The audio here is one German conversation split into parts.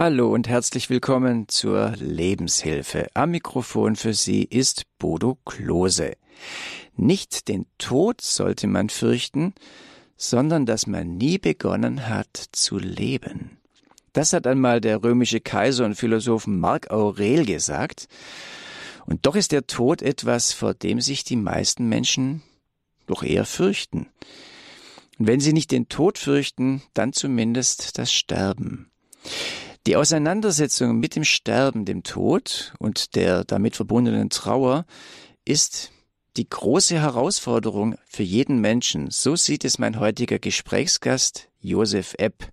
Hallo und herzlich willkommen zur Lebenshilfe. Am Mikrofon für Sie ist Bodo Klose. Nicht den Tod sollte man fürchten, sondern dass man nie begonnen hat zu leben. Das hat einmal der römische Kaiser und Philosoph Mark Aurel gesagt. Und doch ist der Tod etwas, vor dem sich die meisten Menschen doch eher fürchten. Und wenn sie nicht den Tod fürchten, dann zumindest das Sterben. Die Auseinandersetzung mit dem Sterben, dem Tod und der damit verbundenen Trauer ist die große Herausforderung für jeden Menschen. So sieht es mein heutiger Gesprächsgast Josef Epp.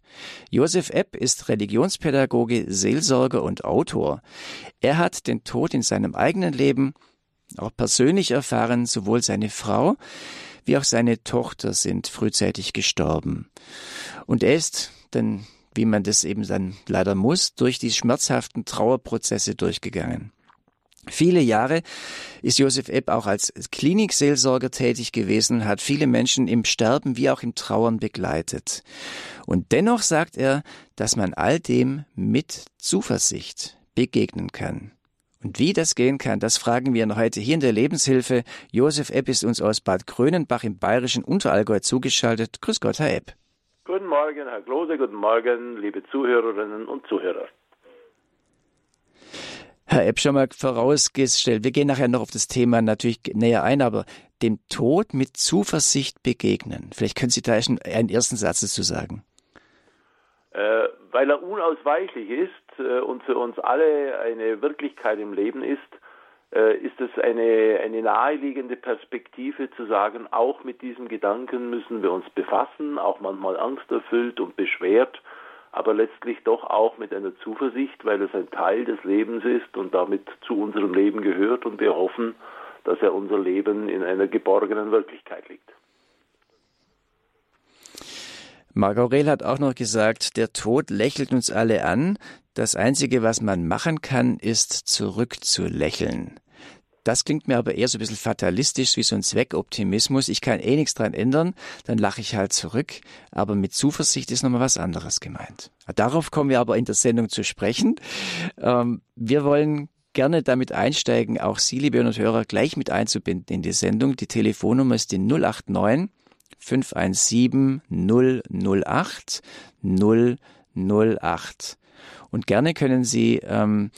Josef Epp ist Religionspädagoge, Seelsorger und Autor. Er hat den Tod in seinem eigenen Leben auch persönlich erfahren, sowohl seine Frau wie auch seine Tochter sind frühzeitig gestorben. Und er ist, denn wie man das eben dann leider muss, durch die schmerzhaften Trauerprozesse durchgegangen. Viele Jahre ist Josef Epp auch als Klinikseelsorger tätig gewesen, hat viele Menschen im Sterben wie auch im Trauern begleitet. Und dennoch sagt er, dass man all dem mit Zuversicht begegnen kann. Und wie das gehen kann, das fragen wir heute hier in der Lebenshilfe. Josef Epp ist uns aus Bad Grönenbach im bayerischen Unterallgäu zugeschaltet. Grüß Gott, Herr Epp. Guten Morgen, Herr Klose, guten Morgen, liebe Zuhörerinnen und Zuhörer. Herr Epp, schon mal vorausgestellt, wir gehen nachher noch auf das Thema natürlich näher ein, aber dem Tod mit Zuversicht begegnen. Vielleicht können Sie da schon einen ersten Satz dazu sagen. Äh, weil er unausweichlich ist äh, und für uns alle eine Wirklichkeit im Leben ist, ist es eine, eine naheliegende Perspektive zu sagen, auch mit diesem Gedanken müssen wir uns befassen, auch manchmal angsterfüllt und beschwert, aber letztlich doch auch mit einer Zuversicht, weil es ein Teil des Lebens ist und damit zu unserem Leben gehört und wir hoffen, dass er unser Leben in einer geborgenen Wirklichkeit liegt. Marc hat auch noch gesagt, der Tod lächelt uns alle an. Das Einzige, was man machen kann, ist zurückzulächeln. Das klingt mir aber eher so ein bisschen fatalistisch, wie so ein Zweckoptimismus. Ich kann eh nichts dran ändern, dann lache ich halt zurück. Aber mit Zuversicht ist nochmal was anderes gemeint. Darauf kommen wir aber in der Sendung zu sprechen. Ähm, wir wollen gerne damit einsteigen, auch Sie, liebe Hörer und Hörer, gleich mit einzubinden in die Sendung. Die Telefonnummer ist die 089 517 008 008. Und gerne können Sie ähm,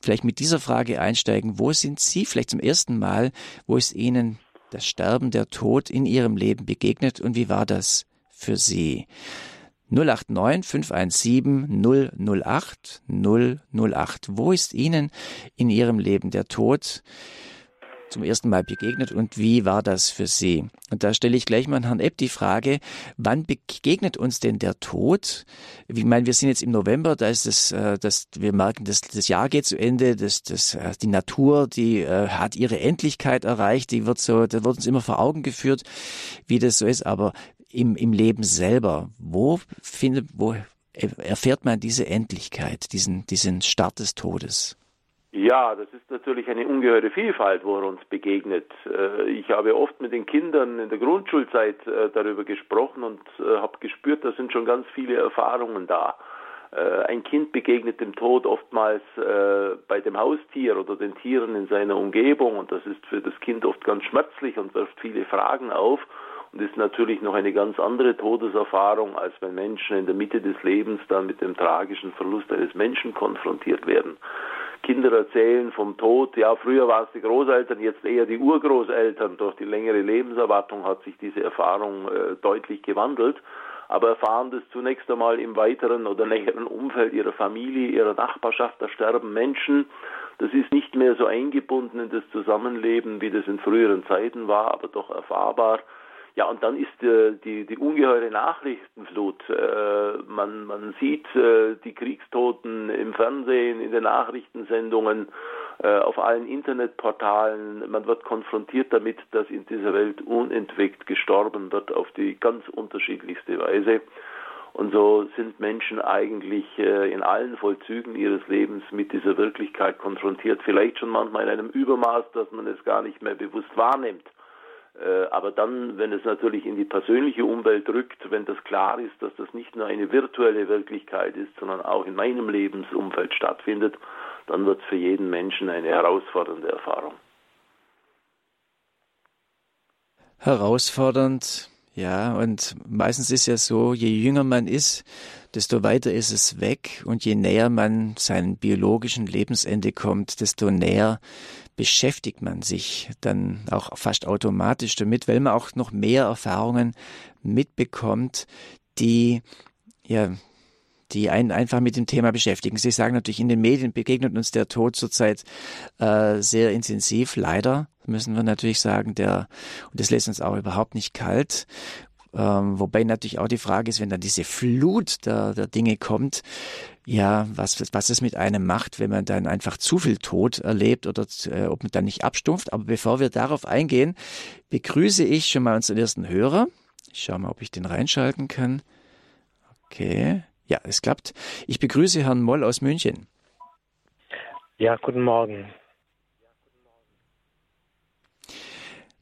vielleicht mit dieser Frage einsteigen. Wo sind Sie vielleicht zum ersten Mal, wo ist Ihnen das Sterben, der Tod in Ihrem Leben begegnet und wie war das für Sie? 089 517 008 008. Wo ist Ihnen in Ihrem Leben der Tod zum ersten Mal begegnet und wie war das für Sie? Und da stelle ich gleich mal an Herrn Epp die Frage, wann begegnet uns denn der Tod? Ich meine, wir sind jetzt im November, da ist es, äh, das, wir merken, das, das Jahr geht zu Ende, das, das, äh, die Natur, die äh, hat ihre Endlichkeit erreicht, die wird so, da wird uns immer vor Augen geführt, wie das so ist, aber im, im Leben selber, wo findet, wo erfährt man diese Endlichkeit, diesen, diesen Start des Todes? Ja, das ist natürlich eine ungeheure Vielfalt, wo er uns begegnet. Äh, ich habe oft mit den Kindern in der Grundschulzeit äh, darüber gesprochen und äh, habe gespürt, da sind schon ganz viele Erfahrungen da. Ein Kind begegnet dem Tod oftmals bei dem Haustier oder den Tieren in seiner Umgebung und das ist für das Kind oft ganz schmerzlich und wirft viele Fragen auf und ist natürlich noch eine ganz andere Todeserfahrung, als wenn Menschen in der Mitte des Lebens dann mit dem tragischen Verlust eines Menschen konfrontiert werden. Kinder erzählen vom Tod. Ja, früher waren es die Großeltern, jetzt eher die Urgroßeltern. Durch die längere Lebenserwartung hat sich diese Erfahrung äh, deutlich gewandelt. Aber erfahren das zunächst einmal im weiteren oder näheren Umfeld ihrer Familie, ihrer Nachbarschaft. Da sterben Menschen. Das ist nicht mehr so eingebunden in das Zusammenleben, wie das in früheren Zeiten war, aber doch erfahrbar. Ja, und dann ist äh, die, die ungeheure Nachrichtenflut. Äh, man, man sieht äh, die Kriegstoten im Fernsehen, in den Nachrichtensendungen, äh, auf allen Internetportalen. Man wird konfrontiert damit, dass in dieser Welt unentwegt gestorben wird auf die ganz unterschiedlichste Weise. Und so sind Menschen eigentlich äh, in allen Vollzügen ihres Lebens mit dieser Wirklichkeit konfrontiert. Vielleicht schon manchmal in einem Übermaß, dass man es gar nicht mehr bewusst wahrnimmt. Äh, aber dann, wenn es natürlich in die persönliche Umwelt rückt, wenn das klar ist, dass das nicht nur eine virtuelle Wirklichkeit ist, sondern auch in meinem Lebensumfeld stattfindet, dann wird es für jeden Menschen eine herausfordernde Erfahrung. Herausfordernd, ja, und meistens ist ja so, je jünger man ist, desto weiter ist es weg und je näher man seinem biologischen Lebensende kommt, desto näher beschäftigt man sich dann auch fast automatisch damit, weil man auch noch mehr Erfahrungen mitbekommt, die ja die einen einfach mit dem Thema beschäftigen. Sie sagen natürlich, in den Medien begegnet uns der Tod zurzeit äh, sehr intensiv, leider müssen wir natürlich sagen, der, und das lässt uns auch überhaupt nicht kalt. Ähm, wobei natürlich auch die Frage ist, wenn dann diese Flut der, der Dinge kommt, ja, was, was es mit einem macht, wenn man dann einfach zu viel Tod erlebt oder äh, ob man dann nicht abstumpft. Aber bevor wir darauf eingehen, begrüße ich schon mal unseren ersten Hörer. Ich schaue mal, ob ich den reinschalten kann. Okay. Ja, es klappt. Ich begrüße Herrn Moll aus München. Ja, guten Morgen.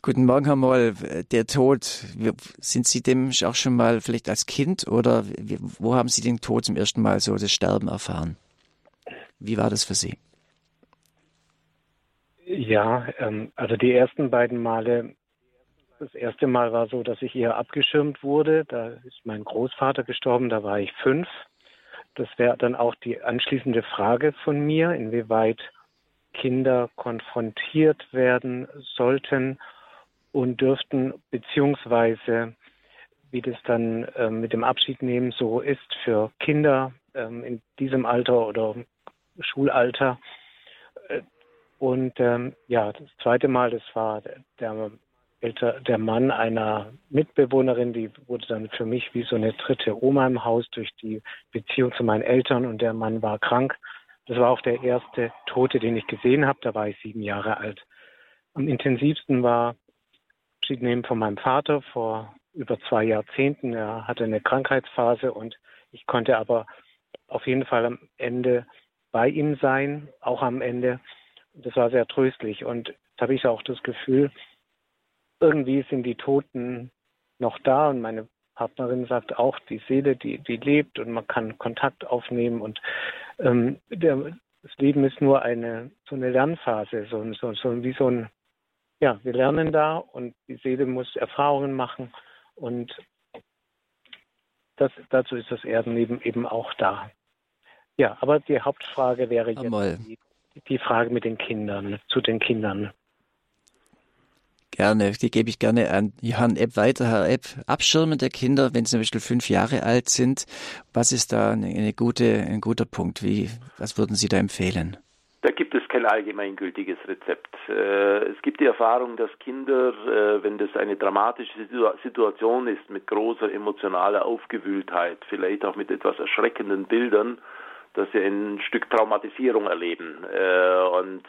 Guten Morgen, Herr Moll. Der Tod, sind Sie dem auch schon mal vielleicht als Kind oder wo haben Sie den Tod zum ersten Mal so das Sterben erfahren? Wie war das für Sie? Ja, ähm, also die ersten beiden Male, das erste Mal war so, dass ich hier abgeschirmt wurde. Da ist mein Großvater gestorben, da war ich fünf. Das wäre dann auch die anschließende Frage von mir, inwieweit Kinder konfrontiert werden sollten und dürften, beziehungsweise wie das dann äh, mit dem Abschiednehmen so ist für Kinder ähm, in diesem Alter oder Schulalter. Äh, und ähm, ja, das zweite Mal, das war der, älter, der Mann einer Mitbewohnerin, die wurde dann für mich wie so eine dritte Oma im Haus durch die Beziehung zu meinen Eltern und der Mann war krank. Das war auch der erste Tote, den ich gesehen habe. Da war ich sieben Jahre alt. Am intensivsten war Abschied nehmen von meinem Vater vor über zwei Jahrzehnten. Er hatte eine Krankheitsphase und ich konnte aber auf jeden Fall am Ende bei ihm sein, auch am Ende. Das war sehr tröstlich und jetzt habe ich auch das Gefühl, irgendwie sind die Toten noch da und meine Partnerin sagt auch, die Seele, die, die lebt und man kann Kontakt aufnehmen und ähm, der, das Leben ist nur eine so eine Lernphase, so, so, so wie so ein ja, wir lernen da und die Seele muss Erfahrungen machen und das, dazu ist das Erdenleben eben auch da. Ja, aber die Hauptfrage wäre jetzt die, die, Frage mit den Kindern, zu den Kindern. Gerne, die gebe ich gerne an Johann Epp weiter. Herr Epp, Abschirmen der Kinder, wenn sie zum Beispiel fünf Jahre alt sind, was ist da eine, eine gute, ein guter Punkt? Wie, was würden Sie da empfehlen? Da gibt es kein allgemeingültiges Rezept. Äh, es gibt die Erfahrung, dass Kinder, äh, wenn das eine dramatische Situation ist mit großer emotionaler Aufgewühltheit, vielleicht auch mit etwas erschreckenden Bildern, dass sie ein Stück Traumatisierung erleben äh, und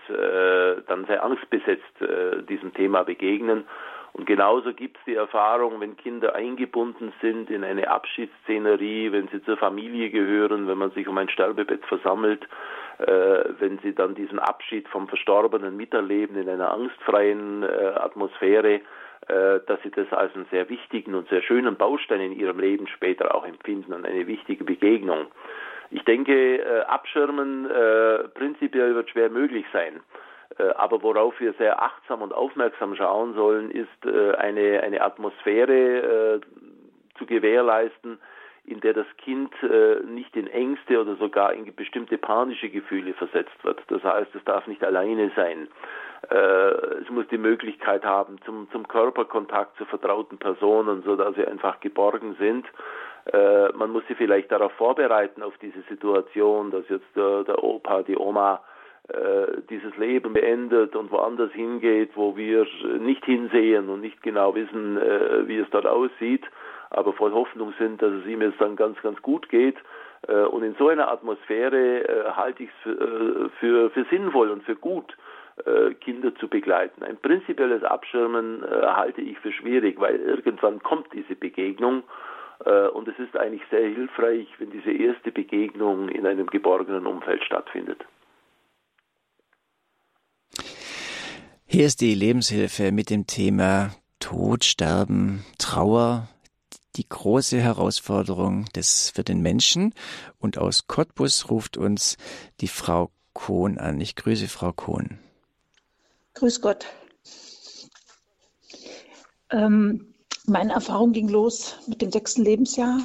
dann sehr angstbesetzt diesem Thema begegnen. Und genauso gibt es die Erfahrung, wenn Kinder eingebunden sind in eine Abschiedsszenerie, wenn sie zur Familie gehören, wenn man sich um ein Sterbebett versammelt, wenn sie dann diesen Abschied vom Verstorbenen miterleben in einer angstfreien äh, Atmosphäre, äh, dass sie das als einen sehr wichtigen und sehr schönen Baustein in ihrem Leben später auch empfinden und eine wichtige Begegnung. Ich denke, äh, abschirmen äh, prinzipiell wird schwer möglich sein. Äh, aber worauf wir sehr achtsam und aufmerksam schauen sollen, ist äh, eine, eine Atmosphäre zu gewährleisten, in der das Kind äh, nicht in Ängste oder sogar in bestimmte panische Gefühle versetzt wird. Das heißt, es darf nicht alleine sein. Äh, es muss die Möglichkeit haben zum, zum Körperkontakt zu vertrauten Personen, so dass sie einfach geborgen sind. Äh, man muss sie vielleicht darauf vorbereiten, auf diese Situation, dass jetzt der, der Opa, die Oma äh, dieses Leben beendet und woanders hingeht, wo wir nicht hinsehen und nicht genau wissen, äh, wie es dort aussieht aber voll Hoffnung sind, dass es ihm jetzt dann ganz, ganz gut geht. Äh, und in so einer Atmosphäre äh, halte ich es für, äh, für, für sinnvoll und für gut, Kinder zu begleiten. Ein prinzipielles Abschirmen halte ich für schwierig, weil irgendwann kommt diese Begegnung und es ist eigentlich sehr hilfreich, wenn diese erste Begegnung in einem geborgenen Umfeld stattfindet. Hier ist die Lebenshilfe mit dem Thema Tod, Sterben, Trauer, die große Herausforderung des für den Menschen. Und aus Cottbus ruft uns die Frau Kohn an. Ich grüße Frau Kohn. Grüß Gott. Ähm, meine Erfahrung ging los mit dem sechsten Lebensjahr.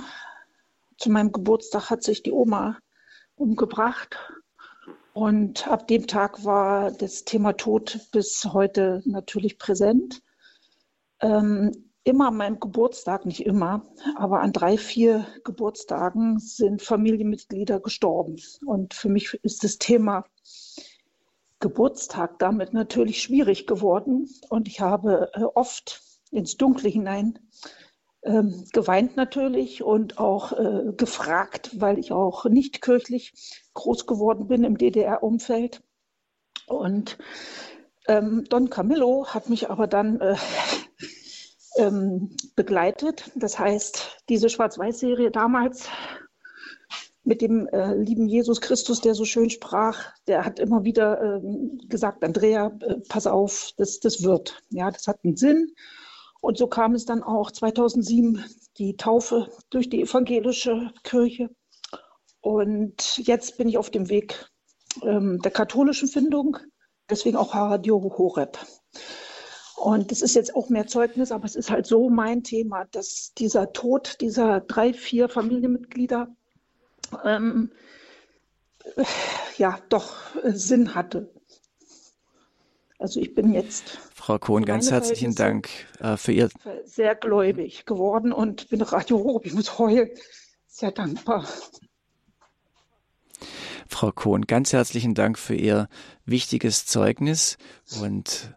Zu meinem Geburtstag hat sich die Oma umgebracht. Und ab dem Tag war das Thema Tod bis heute natürlich präsent. Ähm, immer an meinem Geburtstag, nicht immer, aber an drei, vier Geburtstagen sind Familienmitglieder gestorben. Und für mich ist das Thema Geburtstag damit natürlich schwierig geworden. Und ich habe äh, oft ins Dunkle hinein ähm, geweint natürlich und auch äh, gefragt, weil ich auch nicht kirchlich groß geworden bin im DDR-Umfeld. Und ähm, Don Camillo hat mich aber dann äh, ähm, begleitet. Das heißt, diese Schwarz-Weiß-Serie damals mit dem äh, lieben Jesus Christus, der so schön sprach, der hat immer wieder ähm, gesagt, Andrea, äh, pass auf, das, das wird. Ja, das hat einen Sinn. Und so kam es dann auch 2007 die Taufe durch die evangelische Kirche. Und jetzt bin ich auf dem Weg ähm, der katholischen Findung, deswegen auch Radio Horeb. Und das ist jetzt auch mehr Zeugnis, aber es ist halt so mein Thema, dass dieser Tod dieser drei, vier Familienmitglieder ähm, ja doch Sinn hatte. Also ich bin jetzt. Frau Kohn, ganz herzlichen Dank äh, für Ihr. Sehr gläubig geworden und bin Radio Horeb. Ich muss heulen. Sehr dankbar. Frau Kohn, ganz herzlichen Dank für Ihr wichtiges Zeugnis und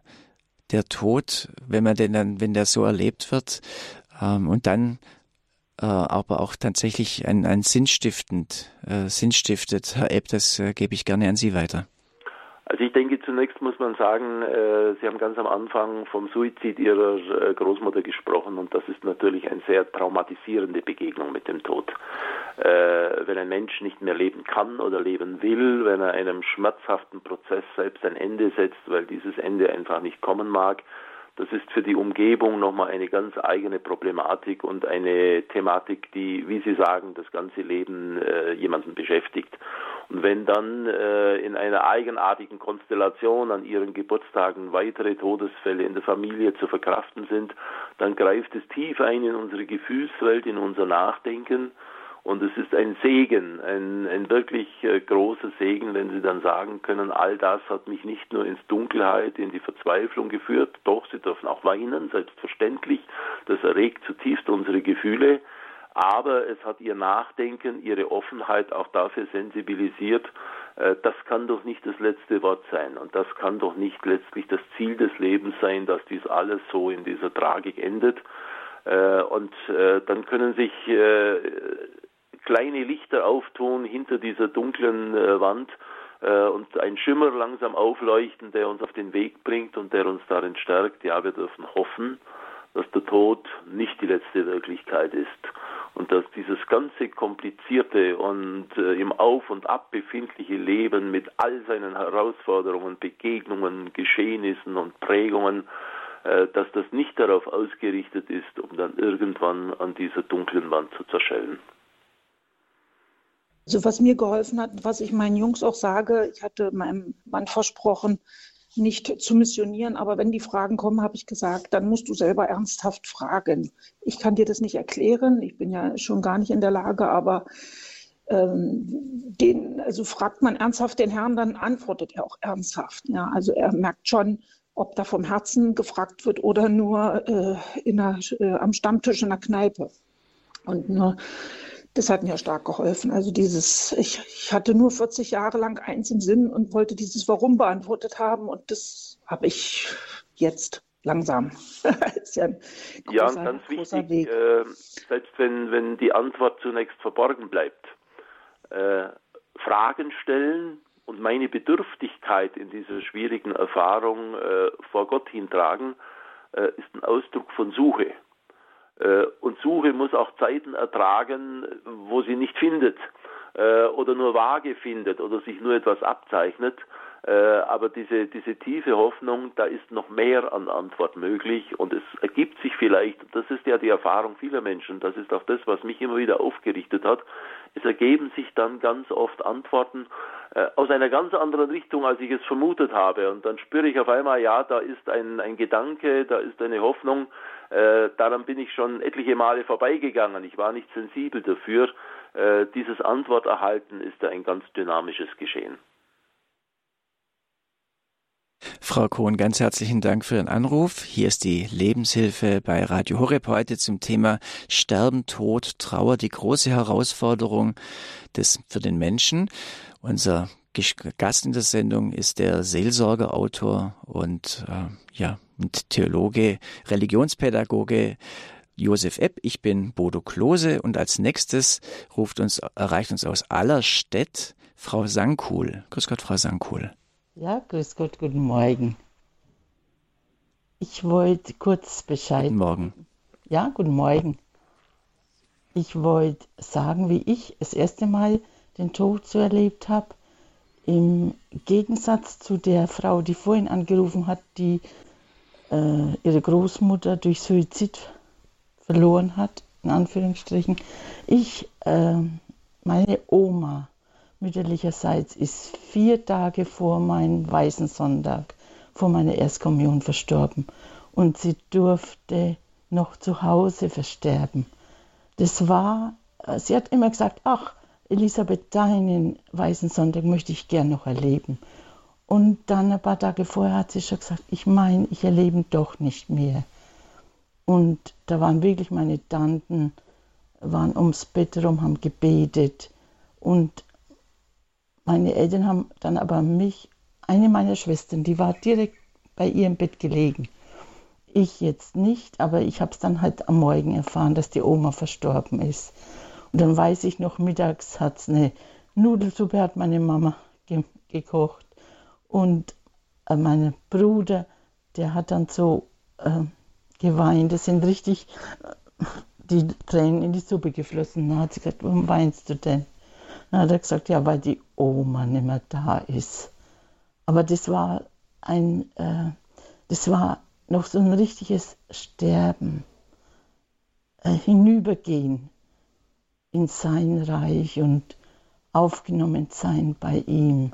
der Tod, wenn man den dann, wenn der so erlebt wird ähm, und dann äh, aber auch tatsächlich ein, ein sinnstiftend, äh, sinnstiftet. Herr Epp, das äh, gebe ich gerne an Sie weiter. Also ich denke, zunächst muss man sagen, äh, Sie haben ganz am Anfang vom Suizid Ihrer äh, Großmutter gesprochen und das ist natürlich eine sehr traumatisierende Begegnung mit dem Tod. Äh, wenn ein Mensch nicht mehr leben kann oder leben will, wenn er einem schmerzhaften Prozess selbst ein Ende setzt, weil dieses Ende einfach nicht kommen mag, das ist für die Umgebung nochmal eine ganz eigene Problematik und eine Thematik, die, wie Sie sagen, das ganze Leben äh, jemanden beschäftigt. Und wenn dann äh, in einer eigenartigen Konstellation an ihren Geburtstagen weitere Todesfälle in der Familie zu verkraften sind, dann greift es tief ein in unsere Gefühlswelt, in unser Nachdenken. Und es ist ein Segen, ein, ein wirklich äh, großer Segen, wenn Sie dann sagen können, all das hat mich nicht nur ins Dunkelheit, in die Verzweiflung geführt, doch, Sie dürfen auch weinen, selbstverständlich, das erregt zutiefst unsere Gefühle, aber es hat ihr Nachdenken, ihre Offenheit auch dafür sensibilisiert, äh, das kann doch nicht das letzte Wort sein. Und das kann doch nicht letztlich das Ziel des Lebens sein, dass dies alles so in dieser Tragik endet. Äh, und äh, dann können sich kleine Lichter auftun hinter dieser dunklen Wand und ein Schimmer langsam aufleuchten, der uns auf den Weg bringt und der uns darin stärkt. Ja, wir dürfen hoffen, dass der Tod nicht die letzte Wirklichkeit ist und dass dieses ganze komplizierte und äh, im Auf und Ab befindliche Leben mit all seinen Herausforderungen, Begegnungen, Geschehnissen und Prägungen, äh, dass das nicht darauf ausgerichtet ist, um dann irgendwann an dieser dunklen Wand zu zerschellen. Also was mir geholfen hat, was ich meinen Jungs auch sage, ich hatte meinem Mann versprochen, nicht zu missionieren. Aber wenn die Fragen kommen, habe ich gesagt, dann musst du selber ernsthaft fragen. Ich kann dir das nicht erklären. Ich bin ja schon gar nicht in der Lage, aber ähm, den, also fragt man ernsthaft den Herrn, dann antwortet er auch ernsthaft. Ja, also er merkt schon, ob da vom Herzen gefragt wird oder nur äh, einer, äh, am Stammtisch in der Kneipe. Und nur das hat mir stark geholfen. Also dieses, ich, ich hatte nur 40 Jahre lang eins im Sinn und wollte dieses Warum beantwortet haben und das habe ich jetzt langsam. ist ja, ein großer, ja, und ganz wichtig, äh, selbst wenn, wenn die Antwort zunächst verborgen bleibt, äh, Fragen stellen und meine Bedürftigkeit in dieser schwierigen Erfahrung äh, vor Gott hintragen, äh, ist ein Ausdruck von Suche. Äh, und Suche muss auch Zeiten ertragen, wo sie nicht findet äh, oder nur vage findet oder sich nur etwas abzeichnet. Äh, aber diese, diese tiefe Hoffnung, da ist noch mehr an Antwort möglich und es ergibt sich vielleicht, das ist ja die Erfahrung vieler Menschen, das ist auch das, was mich immer wieder aufgerichtet hat, es ergeben sich dann ganz oft Antworten aus einer ganz anderen Richtung, als ich es vermutet habe. Und dann spüre ich auf einmal, ja, da ist ein, ein Gedanke, da ist eine Hoffnung, äh, daran bin ich schon etliche Male vorbeigegangen. Ich war nicht sensibel dafür. Äh, dieses Antwort erhalten ist ein ganz dynamisches Geschehen. Frau Kohn, ganz herzlichen Dank für Ihren Anruf. Hier ist die Lebenshilfe bei Radio Horeb heute zum Thema Sterben, Tod, Trauer, die große Herausforderung des, für den Menschen. Unser Gast in der Sendung ist der Seelsorgerautor und äh, ja, und Theologe, Religionspädagoge Josef Epp. Ich bin Bodo Klose und als nächstes ruft uns, erreicht uns aus Allerstedt Frau Sankul. Grüß Gott, Frau Sankul. Ja, grüß Gott, guten Morgen. Ich wollte kurz Bescheid. Guten Morgen. Ja, guten Morgen. Ich wollte sagen, wie ich das erste Mal den Tod so erlebt habe. Im Gegensatz zu der Frau, die vorhin angerufen hat, die äh, ihre Großmutter durch Suizid verloren hat, in Anführungsstrichen. Ich, äh, meine Oma mütterlicherseits ist vier Tage vor meinem Weißen Sonntag, vor meiner Erstkommunion verstorben. Und sie durfte noch zu Hause versterben. Das war, äh, sie hat immer gesagt, ach, Elisabeth, deinen Weißen Sonntag möchte ich gern noch erleben. Und dann ein paar Tage vorher hat sie schon gesagt, ich meine, ich erlebe doch nicht mehr. Und da waren wirklich meine Tanten, waren ums Bett herum, haben gebetet. Und meine Eltern haben dann aber mich, eine meiner Schwestern, die war direkt bei ihrem Bett gelegen. Ich jetzt nicht, aber ich habe es dann halt am Morgen erfahren, dass die Oma verstorben ist. Und dann weiß ich noch, mittags hat es eine Nudelsuppe, hat meine Mama ge gekocht. Und äh, mein Bruder, der hat dann so äh, geweint. Das sind richtig äh, die Tränen in die Suppe geflossen. Dann hat sie gesagt, warum weinst du denn? Dann hat er gesagt, ja, weil die Oma nicht mehr da ist. Aber das war ein, äh, das war noch so ein richtiges Sterben, äh, hinübergehen in sein Reich und aufgenommen sein bei ihm.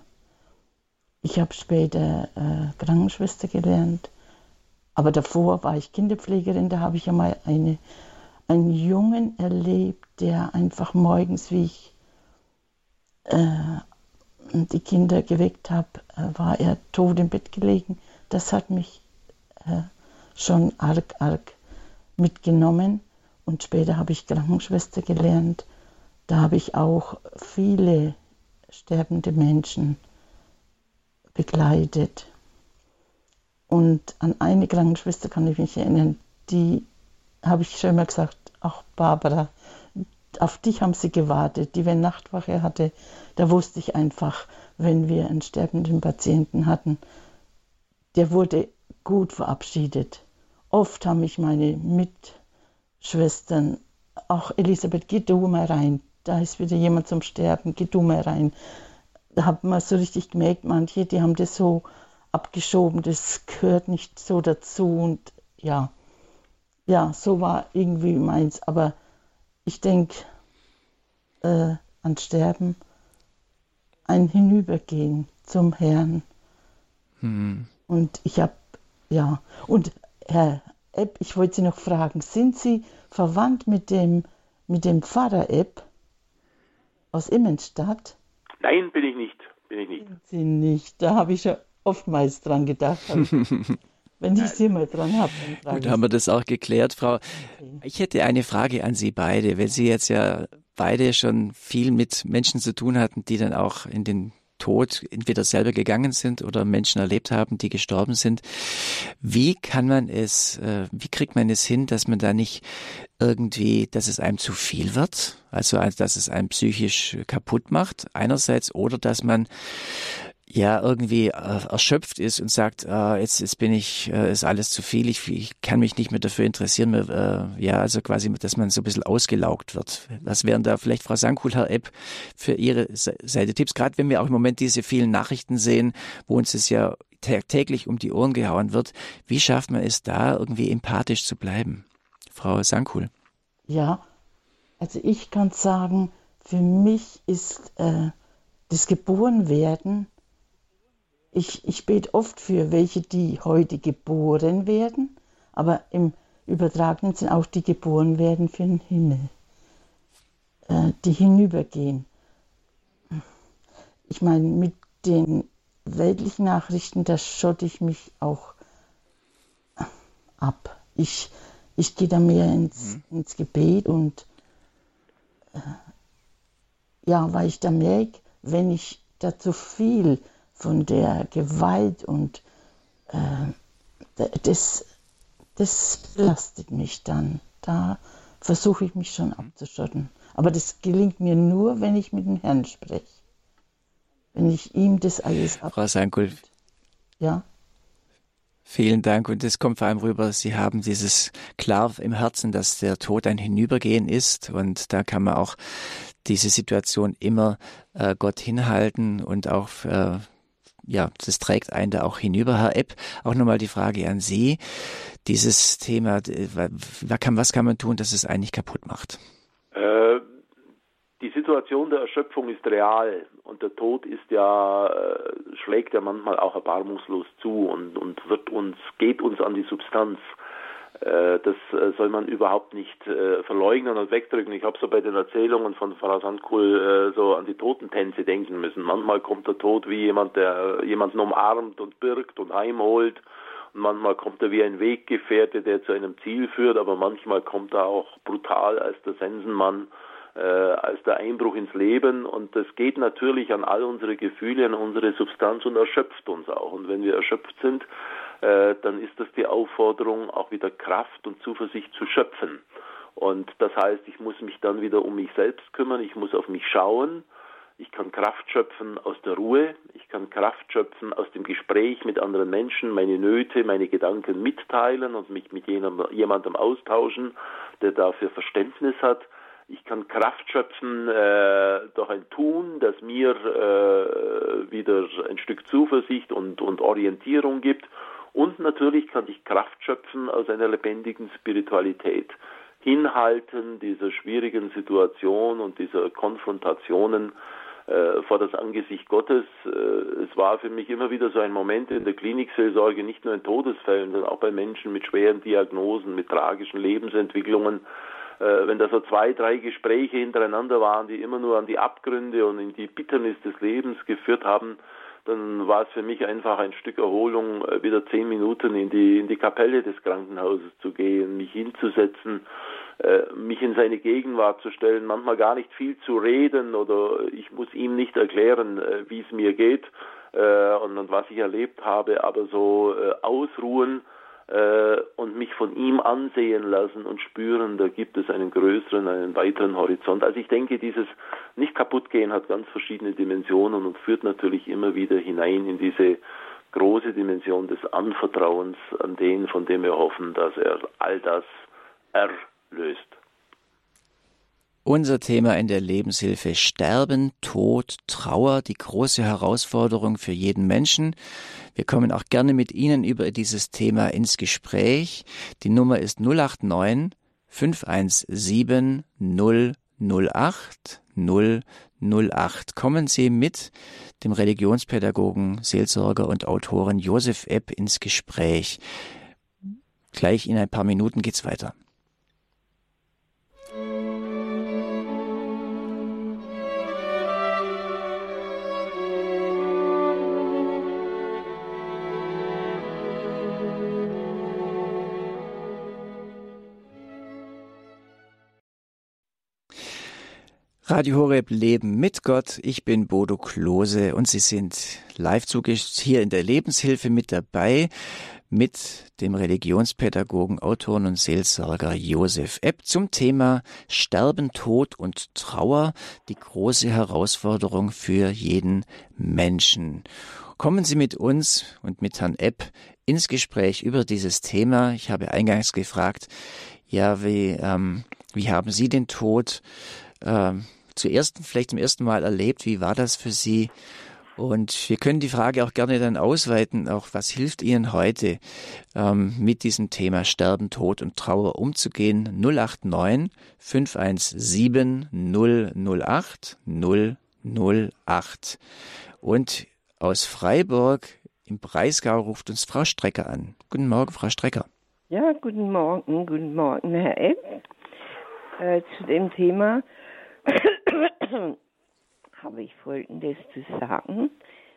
Ich habe später äh, Krankenschwester gelernt, aber davor war ich Kinderpflegerin, da habe ich einmal eine, einen Jungen erlebt, der einfach morgens, wie ich äh, die Kinder geweckt habe, äh, war er tot im Bett gelegen. Das hat mich äh, schon arg, arg mitgenommen. Und später habe ich Krankenschwester gelernt. Da habe ich auch viele sterbende Menschen begleitet. Und an eine Krankenschwester kann ich mich erinnern, die habe ich schon immer gesagt, ach Barbara, auf dich haben sie gewartet. Die, wenn Nachtwache hatte, da wusste ich einfach, wenn wir einen sterbenden Patienten hatten, der wurde gut verabschiedet. Oft haben mich meine Mitschwestern, auch Elisabeth, geh du mal rein, da ist wieder jemand zum Sterben, geh du mal rein. Da hat man so richtig gemerkt, manche, die haben das so abgeschoben, das gehört nicht so dazu und ja, ja, so war irgendwie meins. Aber ich denke äh, an Sterben, ein Hinübergehen zum Herrn. Hm. Und ich habe, ja, und Herr Epp, ich wollte Sie noch fragen, sind Sie verwandt mit dem, mit dem Pfarrer Epp aus Immenstadt? Nein, bin ich nicht. Bin ich nicht. Sind Sie nicht. Da habe ich schon oftmals dran gedacht. Wenn ich Sie mal dran habe. Gut, haben wir das auch geklärt, Frau. Okay. Ich hätte eine Frage an Sie beide, weil Sie jetzt ja beide schon viel mit Menschen zu tun hatten, die dann auch in den Tod entweder selber gegangen sind oder Menschen erlebt haben, die gestorben sind. Wie kann man es, äh, wie kriegt man es hin, dass man da nicht irgendwie, dass es einem zu viel wird, also dass es einem psychisch kaputt macht einerseits oder dass man ja irgendwie äh, erschöpft ist und sagt, äh, jetzt, jetzt bin ich, äh, ist alles zu viel, ich, ich kann mich nicht mehr dafür interessieren, mehr, äh, ja, also quasi, dass man so ein bisschen ausgelaugt wird. Was wären da vielleicht, Frau Sankul, Herr Epp, für Ihre Seite Tipps, gerade wenn wir auch im Moment diese vielen Nachrichten sehen, wo uns es ja täglich um die Ohren gehauen wird, wie schafft man es da, irgendwie empathisch zu bleiben? Frau Sankul. Ja, also ich kann sagen, für mich ist äh, das Geborenwerden ich, ich bete oft für welche, die heute geboren werden, aber im übertragenen Sinn auch die geboren werden für den Himmel, äh, die hinübergehen. Ich meine, mit den weltlichen Nachrichten, da schotte ich mich auch ab. Ich, ich gehe da mehr ins, mhm. ins Gebet und äh, ja, weil ich da merke, wenn ich da zu viel von der Gewalt und äh, das, das belastet mich dann. Da versuche ich mich schon abzuschotten. Aber das gelingt mir nur, wenn ich mit dem Herrn spreche. Wenn ich ihm das alles ab. Frau Sankel. Ja. Vielen Dank. Und es kommt vor allem rüber, Sie haben dieses klar im Herzen, dass der Tod ein Hinübergehen ist. Und da kann man auch diese Situation immer äh, Gott hinhalten und auch äh, ja, das trägt einen da auch hinüber. Herr Epp, auch nochmal die Frage an Sie. Dieses Thema, was kann, was kann man tun, dass es eigentlich kaputt macht? Äh, die Situation der Erschöpfung ist real und der Tod ist ja, äh, schlägt ja manchmal auch erbarmungslos zu und, und wird uns, geht uns an die Substanz. Äh, das äh, soll man überhaupt nicht äh, verleugnen und wegdrücken. Ich habe so bei den Erzählungen von Frau Sandkuhl so an die Totentänze denken müssen. Manchmal kommt der Tod wie jemand, der jemanden umarmt und birgt und heimholt. Und manchmal kommt er wie ein Weggefährte, der zu einem Ziel führt, aber manchmal kommt er auch brutal als der Sensenmann, als der Einbruch ins Leben. Und das geht natürlich an all unsere Gefühle, an unsere Substanz und erschöpft uns auch. Und wenn wir erschöpft sind, äh, dann ist das die Aufforderung, auch wieder Kraft und Zuversicht zu schöpfen. Und das heißt, ich muss mich dann wieder um mich selbst kümmern, ich muss auf mich schauen, ich kann Kraft schöpfen aus der Ruhe, ich kann Kraft schöpfen aus dem Gespräch mit anderen Menschen, meine Nöte, meine Gedanken mitteilen und mich mit jemandem austauschen, der dafür Verständnis hat. Ich kann Kraft schöpfen äh, durch ein Tun, das mir äh, wieder ein Stück Zuversicht und, und Orientierung gibt. Und natürlich kann ich Kraft schöpfen aus einer lebendigen Spiritualität. Hinhalten dieser schwierigen Situation und dieser Konfrontationen äh, vor das Angesicht Gottes. Äh, es war für mich immer wieder so ein Moment in der Klinikseelsorge, nicht nur in Todesfällen, sondern auch bei Menschen mit schweren Diagnosen, mit tragischen Lebensentwicklungen. Äh, wenn da so zwei, drei Gespräche hintereinander waren, die immer nur an die Abgründe und in die Bitternis des Lebens geführt haben, dann war es für mich einfach ein Stück Erholung, äh, wieder zehn Minuten in die, in die Kapelle des Krankenhauses zu gehen, mich hinzusetzen, äh, mich in seine Gegenwart zu stellen, manchmal gar nicht viel zu reden oder ich muss ihm nicht erklären, äh, wie es mir geht und, was ich erlebt habe, aber so ausruhen, und mich von ihm ansehen lassen und spüren, da gibt es einen größeren, einen weiteren Horizont. Also ich denke, dieses nicht kaputtgehen hat ganz verschiedene Dimensionen und führt natürlich immer wieder hinein in diese große Dimension des Anvertrauens an den, von dem wir hoffen, dass er all das erlöst. Unser Thema in der Lebenshilfe Sterben, Tod, Trauer, die große Herausforderung für jeden Menschen. Wir kommen auch gerne mit Ihnen über dieses Thema ins Gespräch. Die Nummer ist 089 517 008 008. Kommen Sie mit dem Religionspädagogen, Seelsorger und Autoren Josef Epp ins Gespräch. Gleich in ein paar Minuten geht's weiter. Radio Horeb Leben mit Gott. Ich bin Bodo Klose und Sie sind live hier in der Lebenshilfe mit dabei mit dem Religionspädagogen, Autoren und Seelsorger Josef Epp zum Thema Sterben, Tod und Trauer, die große Herausforderung für jeden Menschen. Kommen Sie mit uns und mit Herrn Epp ins Gespräch über dieses Thema. Ich habe eingangs gefragt, ja, wie, ähm, wie haben Sie den Tod ähm, zuerst vielleicht zum ersten Mal erlebt? Wie war das für Sie? Und wir können die Frage auch gerne dann ausweiten, auch was hilft Ihnen heute ähm, mit diesem Thema Sterben, Tod und Trauer umzugehen? 089 517 008 008. Und aus Freiburg im Breisgau ruft uns Frau Strecker an. Guten Morgen, Frau Strecker. Ja, guten Morgen, guten Morgen, Herr Epp. Äh, zu dem Thema habe ich Folgendes zu sagen.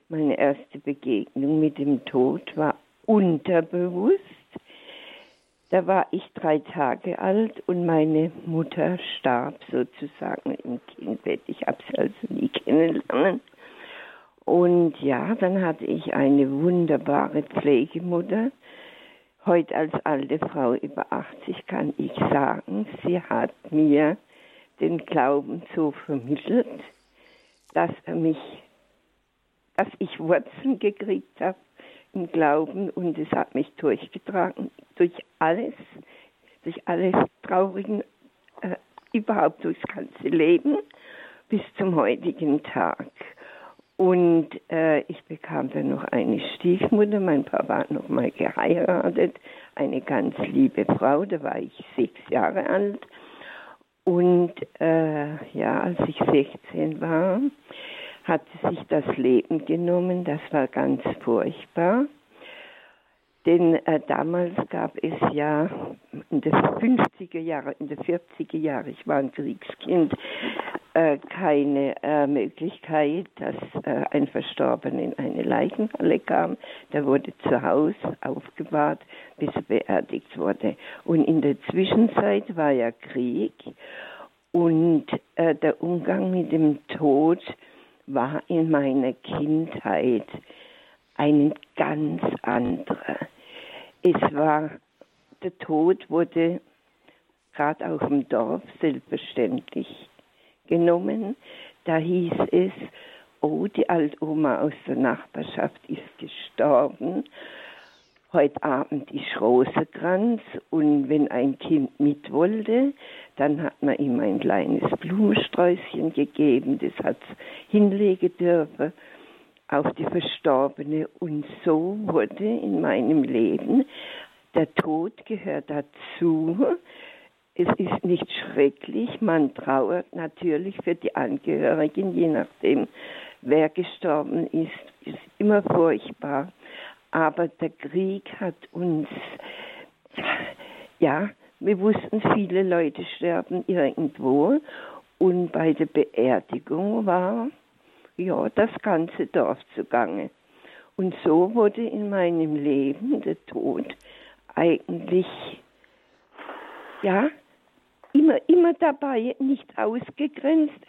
Meine erste Begegnung mit dem Tod war unterbewusst. Da war ich drei Tage alt und meine Mutter starb sozusagen im Kindbett. Ich habe sie also nie kennenlernen. Und ja, dann hatte ich eine wunderbare Pflegemutter. Heute als alte Frau über 80 kann ich sagen, sie hat mir den Glauben so vermittelt, dass er mich, dass ich Wurzeln gekriegt habe im Glauben und es hat mich durchgetragen durch alles, durch alle traurigen, äh, überhaupt durchs ganze Leben bis zum heutigen Tag. Und äh, ich bekam dann noch eine Stiefmutter. Mein Papa hat noch mal geheiratet. Eine ganz liebe Frau. Da war ich sechs Jahre alt. Und äh, ja, als ich 16 war, hat sie sich das Leben genommen. Das war ganz furchtbar. Denn äh, damals gab es ja in den 50er Jahren, in den 40er Jahren, ich war ein Kriegskind, äh, keine äh, Möglichkeit, dass äh, ein Verstorbener in eine Leichenhalle kam. Der wurde zu Hause aufgebahrt, bis er beerdigt wurde. Und in der Zwischenzeit war ja Krieg und äh, der Umgang mit dem Tod war in meiner Kindheit ein ganz anderer. Es war, der Tod wurde gerade auch im Dorf selbstverständlich genommen. Da hieß es, oh, die Altoma aus der Nachbarschaft ist gestorben. Heute Abend ist Rosenkranz und wenn ein Kind mit wollte, dann hat man ihm ein kleines Blumensträußchen gegeben, das hat es hinlegen dürfen auf die Verstorbene. Und so wurde in meinem Leben, der Tod gehört dazu. Es ist nicht schrecklich, man trauert natürlich für die Angehörigen, je nachdem, wer gestorben ist, ist immer furchtbar. Aber der Krieg hat uns, ja, wir wussten, viele Leute sterben irgendwo. Und bei der Beerdigung war ja das ganze Dorf zugange. Und so wurde in meinem Leben der Tod eigentlich ja immer immer dabei, nicht ausgegrenzt,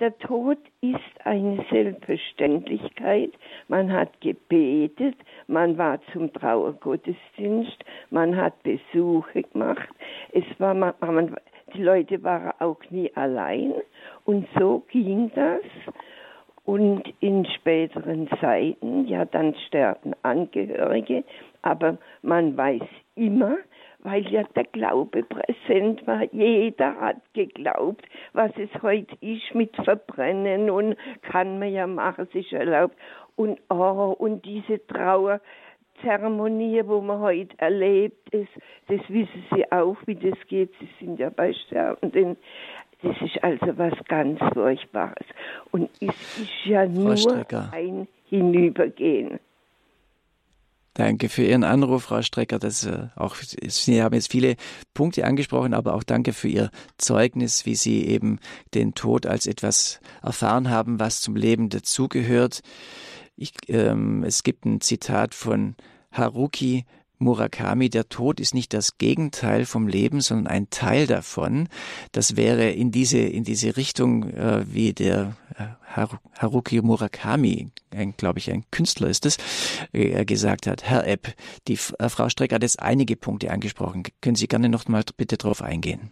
der Tod ist eine Selbstverständlichkeit. Man hat gebetet, man war zum Trauergottesdienst, man hat Besuche gemacht. Es war, man, man, die Leute waren auch nie allein. Und so ging das. Und in späteren Zeiten, ja, dann sterben Angehörige, aber man weiß immer, weil ja der Glaube präsent war. Jeder hat geglaubt, was es heute ist mit Verbrennen und kann man ja machen, sich erlaubt. Und oh, und diese Trauerzeremonie, wo man heute erlebt, ist, das wissen Sie auch, wie das geht. Sie sind ja bei Sterbenden. Das ist also was ganz Furchtbares. Und es ist ja nur ein Hinübergehen. Danke für Ihren Anruf, Frau Strecker. Das äh, auch Sie haben jetzt viele Punkte angesprochen, aber auch danke für Ihr Zeugnis, wie Sie eben den Tod als etwas erfahren haben, was zum Leben dazugehört. Ich, ähm, es gibt ein Zitat von Haruki Murakami, der Tod ist nicht das Gegenteil vom Leben, sondern ein Teil davon. Das wäre in diese, in diese Richtung, äh, wie der äh, Haruki Murakami, glaube ich, ein Künstler ist es, äh, gesagt hat. Herr Epp, die äh, Frau Streck hat jetzt einige Punkte angesprochen. Können Sie gerne noch mal bitte darauf eingehen?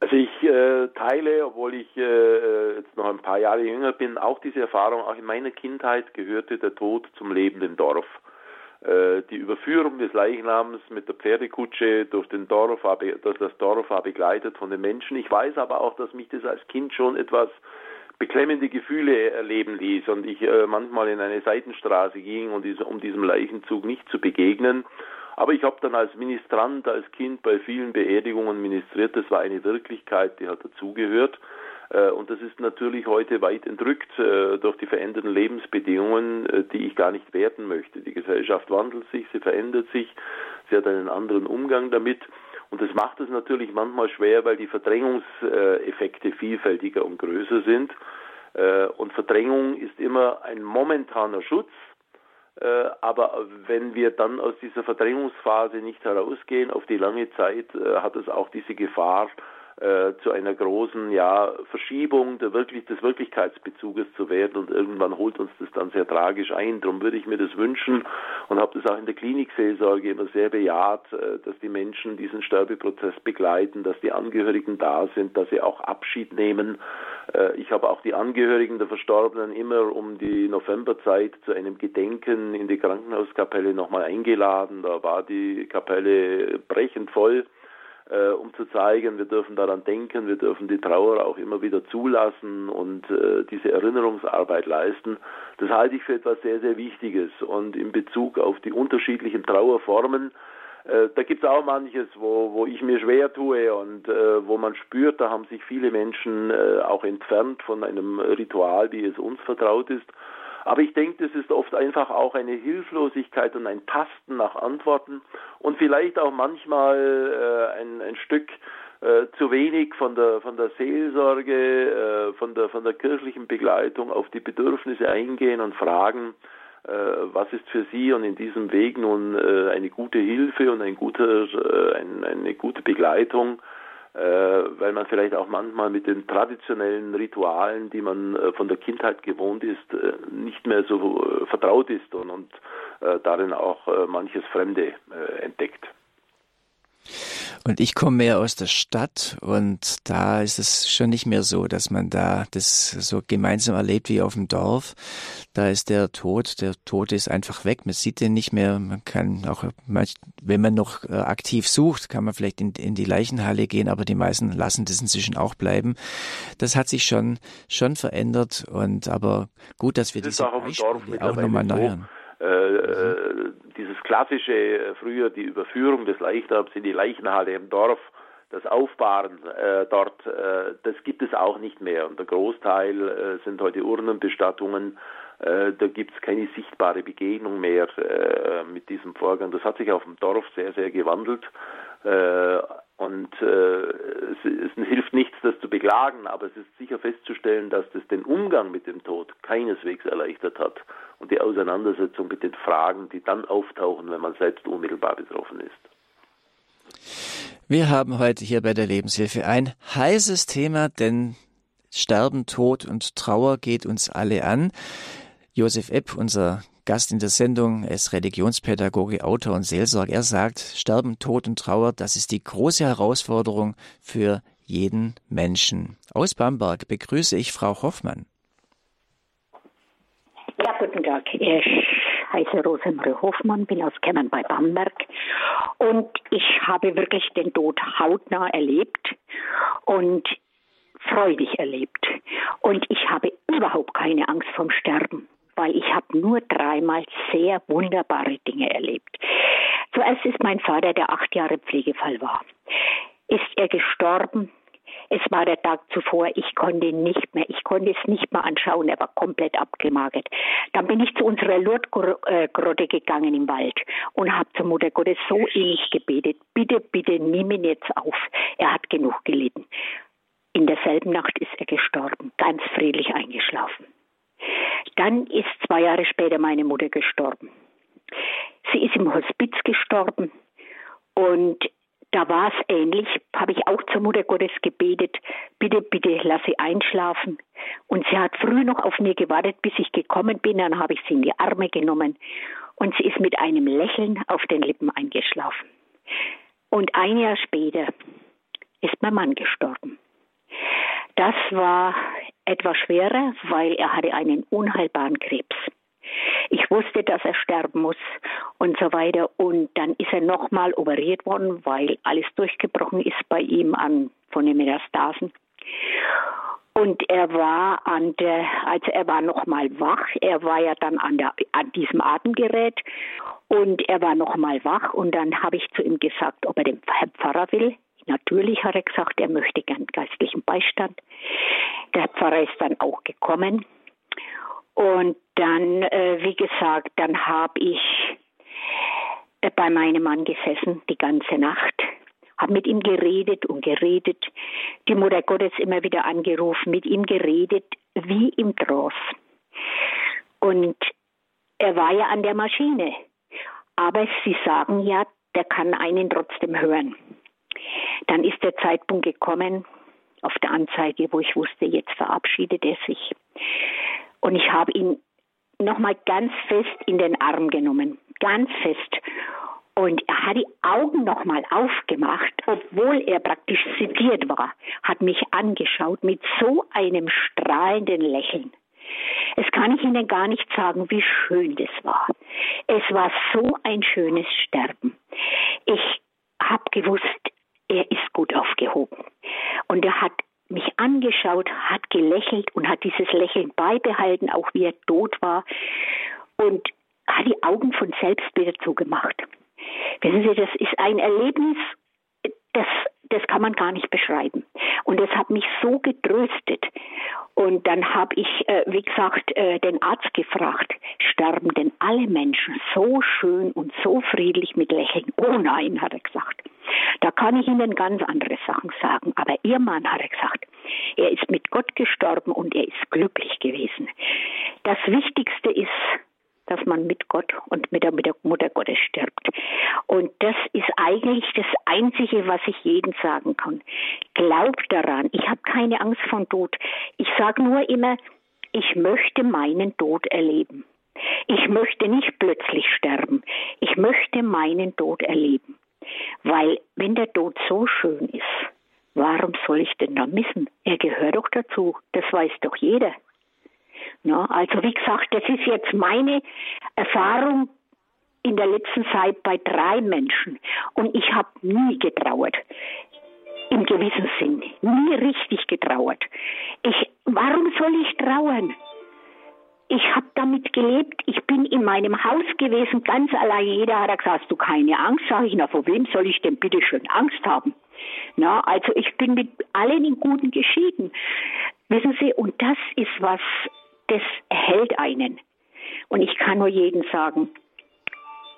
Also ich äh, teile, obwohl ich äh, jetzt noch ein paar Jahre jünger bin, auch diese Erfahrung. Auch in meiner Kindheit gehörte der Tod zum Leben im Dorf. Äh, die Überführung des Leichnams mit der Pferdekutsche durch, den Dorf, durch das Dorf war begleitet von den Menschen. Ich weiß aber auch, dass mich das als Kind schon etwas beklemmende Gefühle erleben ließ und ich äh, manchmal in eine Seitenstraße ging, um, diese, um diesem Leichenzug nicht zu begegnen. Aber ich habe dann als Ministrant, als Kind bei vielen Beerdigungen ministriert. Das war eine Wirklichkeit, die hat dazugehört. Äh, und das ist natürlich heute weit entrückt äh, durch die veränderten Lebensbedingungen, äh, die ich gar nicht werten möchte. Die Gesellschaft wandelt sich, sie verändert sich, sie hat einen anderen Umgang damit. Und das macht es natürlich manchmal schwer, weil die Verdrängungseffekte vielfältiger und größer sind. Und Verdrängung ist immer ein momentaner Schutz. Aber wenn wir dann aus dieser Verdrängungsphase nicht herausgehen auf die lange Zeit, hat es auch diese Gefahr, äh, zu einer großen ja, Verschiebung der wirklich, des Wirklichkeitsbezuges zu werden und irgendwann holt uns das dann sehr tragisch ein. Darum würde ich mir das wünschen und habe das auch in der Klinikseelsorge immer sehr bejaht, äh, dass die Menschen diesen Sterbeprozess begleiten, dass die Angehörigen da sind, dass sie auch Abschied nehmen. Äh, ich habe auch die Angehörigen der Verstorbenen immer um die Novemberzeit zu einem Gedenken in die Krankenhauskapelle nochmal eingeladen. Da war die Kapelle brechend voll äh, um zu zeigen, wir dürfen daran denken, wir dürfen die Trauer auch immer wieder zulassen und äh, diese Erinnerungsarbeit leisten. Das halte ich für etwas sehr, sehr Wichtiges. Und in Bezug auf die unterschiedlichen Trauerformen, äh, da gibt es auch manches, wo, wo ich mir schwer tue und äh, wo man spürt, da haben sich viele Menschen äh, auch entfernt von einem Ritual, wie es uns vertraut ist. Aber ich denke, das ist oft einfach auch eine Hilflosigkeit und ein Tasten nach Antworten und vielleicht auch manchmal äh, ein, ein Stück äh, zu wenig von der von der Seelsorge, äh, von der von der kirchlichen Begleitung auf die Bedürfnisse eingehen und fragen, äh, was ist für Sie und in diesem Weg nun äh, eine gute Hilfe und ein guter, äh, ein, eine gute Begleitung weil man vielleicht auch manchmal mit den traditionellen Ritualen, die man äh, von der Kindheit gewohnt ist, äh, nicht mehr so vertraut ist und, und darin auch manches Fremde entdeckt. Und ich komme mehr aus der Stadt und da ist es schon nicht mehr so, dass man da das so gemeinsam erlebt wie auf dem Dorf. Da ist der Tod, der Tod ist einfach weg. Man sieht den nicht mehr. Man kann auch, wenn man noch äh, aktiv sucht, kann man vielleicht in, in die Leichenhalle gehen, aber die meisten lassen das inzwischen auch bleiben. Das hat sich schon, schon verändert und aber gut, dass wir das diese Beispiele auch nochmal neuern. Äh, dieses klassische äh, früher die Überführung des Leichnams in die Leichenhalle im Dorf, das Aufbahren äh, dort, äh, das gibt es auch nicht mehr. Und der Großteil äh, sind heute Urnenbestattungen. Äh, da gibt es keine sichtbare Begegnung mehr mit diesem Vorgang. Das hat sich auf dem Dorf sehr, sehr gewandelt. Und es, es, hilft nichts, das zu beklagen, aber es ist sicher festzustellen, dass das den Umgang mit dem Tod keineswegs erleichtert hat und die Auseinandersetzung mit den Fragen, die dann auftauchen, wenn man selbst unmittelbar betroffen ist. Wir haben heute hier bei der Lebenshilfe ein heißes Thema, denn Sterben, Tod und Trauer geht uns alle an. Josef Epp, unser Gast in der Sendung, er ist Religionspädagoge, Autor und Seelsorger. Er sagt, Sterben, Tod und Trauer, das ist die große Herausforderung für jeden Menschen. Aus Bamberg begrüße ich Frau Hoffmann. Ja, guten Tag. Ich heiße Rosemarie Hoffmann, bin aus Kemmern bei Bamberg und ich habe wirklich den Tod hautnah erlebt und freudig erlebt. Und ich habe überhaupt keine Angst vom Sterben, weil ich habe nur dreimal sehr wunderbare Dinge erlebt. Zuerst ist mein Vater, der acht Jahre Pflegefall war, ist er gestorben es war der Tag zuvor, ich konnte nicht mehr, ich konnte es nicht mehr anschauen, er war komplett abgemagert. Dann bin ich zu unserer Lourdes-Grotte gegangen im Wald und habe zur Mutter Gottes so innig gebetet, bitte, bitte nimm ihn jetzt auf, er hat genug gelitten. In derselben Nacht ist er gestorben, ganz friedlich eingeschlafen. Dann ist zwei Jahre später meine Mutter gestorben. sie ist im Hospiz gestorben und da war es ähnlich, habe ich auch zur Mutter Gottes gebetet, bitte, bitte lass sie einschlafen. Und sie hat früh noch auf mir gewartet, bis ich gekommen bin, dann habe ich sie in die Arme genommen und sie ist mit einem Lächeln auf den Lippen eingeschlafen. Und ein Jahr später ist mein Mann gestorben. Das war etwas schwerer, weil er hatte einen unheilbaren Krebs. Ich wusste, dass er sterben muss und so weiter. Und dann ist er nochmal operiert worden, weil alles durchgebrochen ist bei ihm an, von den Metastasen. Und er war an der, also er war nochmal wach. Er war ja dann an, der, an diesem Atemgerät und er war nochmal wach. Und dann habe ich zu ihm gesagt, ob er den Herrn Pfarrer will. Natürlich hat er gesagt, er möchte gern geistlichen Beistand. Der Pfarrer ist dann auch gekommen. Und dann, äh, wie gesagt, dann habe ich äh, bei meinem Mann gesessen die ganze Nacht, habe mit ihm geredet und geredet, die Mutter Gottes immer wieder angerufen, mit ihm geredet, wie im Trance. Und er war ja an der Maschine. Aber sie sagen ja, der kann einen trotzdem hören. Dann ist der Zeitpunkt gekommen auf der Anzeige, wo ich wusste, jetzt verabschiedet er sich. Und ich habe ihn nochmal ganz fest in den Arm genommen, ganz fest. Und er hat die Augen nochmal aufgemacht, obwohl er praktisch zitiert war, hat mich angeschaut mit so einem strahlenden Lächeln. Es kann ich Ihnen gar nicht sagen, wie schön das war. Es war so ein schönes Sterben. Ich habe gewusst, er ist gut aufgehoben. Und er hat mich angeschaut, hat gelächelt und hat dieses Lächeln beibehalten, auch wie er tot war. Und hat die Augen von selbst wieder zugemacht. Wissen Sie, das ist ein Erlebnis, das, das kann man gar nicht beschreiben. Und das hat mich so getröstet. Und dann habe ich, äh, wie gesagt, äh, den Arzt gefragt, sterben denn alle Menschen so schön und so friedlich mit Lächeln? Oh nein, hat er gesagt. Da kann ich Ihnen ganz andere Sachen sagen. Aber Ihr Mann, hat er gesagt, er ist mit Gott gestorben und er ist glücklich gewesen. Das Wichtigste ist, dass man mit Gott und mit der, mit der Mutter Gottes stirbt. Und das ist eigentlich das Einzige, was ich jedem sagen kann. Glaubt daran. Ich habe keine Angst vor Tod. Ich sage nur immer, ich möchte meinen Tod erleben. Ich möchte nicht plötzlich sterben. Ich möchte meinen Tod erleben. Weil wenn der Tod so schön ist, warum soll ich denn da missen? Er gehört doch dazu. Das weiß doch jeder. Ja, also wie gesagt, das ist jetzt meine Erfahrung in der letzten Zeit bei drei Menschen. Und ich habe nie getrauert. Im gewissen Sinn. Nie richtig getrauert. Ich, warum soll ich trauern? Ich habe damit gelebt. Ich bin in meinem Haus gewesen, ganz allein. Jeder hat gesagt, hast du keine Angst? Sag ich, na, vor wem soll ich denn bitte schön Angst haben? Na, also ich bin mit allen in Guten geschieden. Wissen Sie, und das ist was, das erhält einen. Und ich kann nur jedem sagen,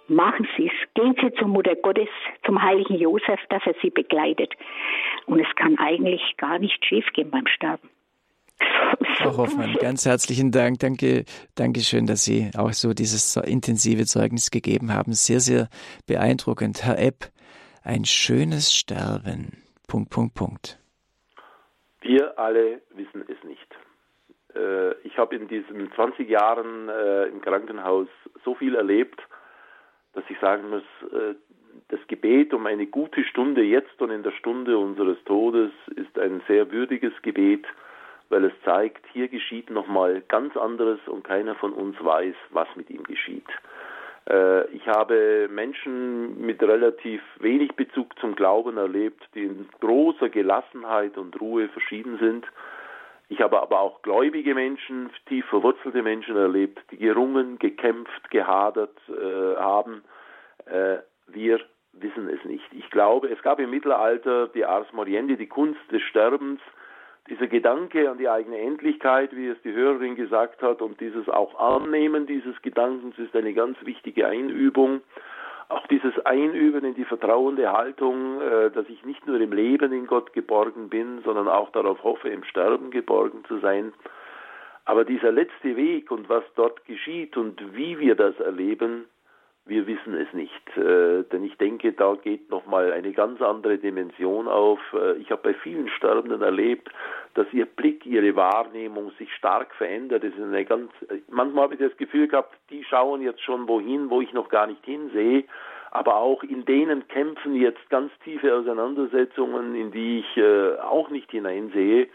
machen Sie es. Gehen Sie zur Mutter Gottes, zum heiligen Josef, dass er Sie begleitet. Und es kann eigentlich gar nicht schiefgehen beim Sterben. Frau Hoffmann, ganz herzlichen Dank. Danke, danke schön, dass Sie auch so dieses intensive Zeugnis gegeben haben. Sehr, sehr beeindruckend. Herr Epp, ein schönes Sterben. Punkt, Punkt, Punkt. Wir alle wissen es nicht. Äh, ich habe in diesen 20 Jahren äh, im Krankenhaus so viel erlebt, dass ich sagen muss, äh, das Gebet um eine gute Stunde jetzt und in der Stunde unseres Todes ist ein sehr würdiges Gebet, weil es zeigt, hier geschieht nochmal ganz anderes und keiner von uns weiß, was mit ihm geschieht. Ich habe Menschen mit relativ wenig Bezug zum Glauben erlebt, die in großer Gelassenheit und Ruhe verschieden sind ich habe aber auch gläubige Menschen, tief verwurzelte Menschen erlebt, die gerungen, gekämpft, gehadert äh, haben. Äh, wir wissen es nicht. Ich glaube, es gab im Mittelalter die Ars Moriendi, die Kunst des Sterbens, dieser Gedanke an die eigene Endlichkeit, wie es die Hörerin gesagt hat, und dieses auch Annehmen dieses Gedankens ist eine ganz wichtige Einübung auch dieses Einüben in die vertrauende Haltung, äh, dass ich nicht nur im Leben in Gott geborgen bin, sondern auch darauf hoffe, im Sterben geborgen zu sein. Aber dieser letzte Weg und was dort geschieht und wie wir das erleben, wir wissen es nicht. Äh, denn ich denke, da geht nochmal eine ganz andere Dimension auf. Äh, ich habe bei vielen Sterbenden erlebt, dass ihr Blick, ihre Wahrnehmung sich stark verändert. Es ist eine ganz, manchmal habe ich das Gefühl gehabt, die schauen jetzt schon wohin, wo ich noch gar nicht hinsehe. Aber auch in denen kämpfen jetzt ganz tiefe Auseinandersetzungen, in die ich äh, auch nicht hineinsehe.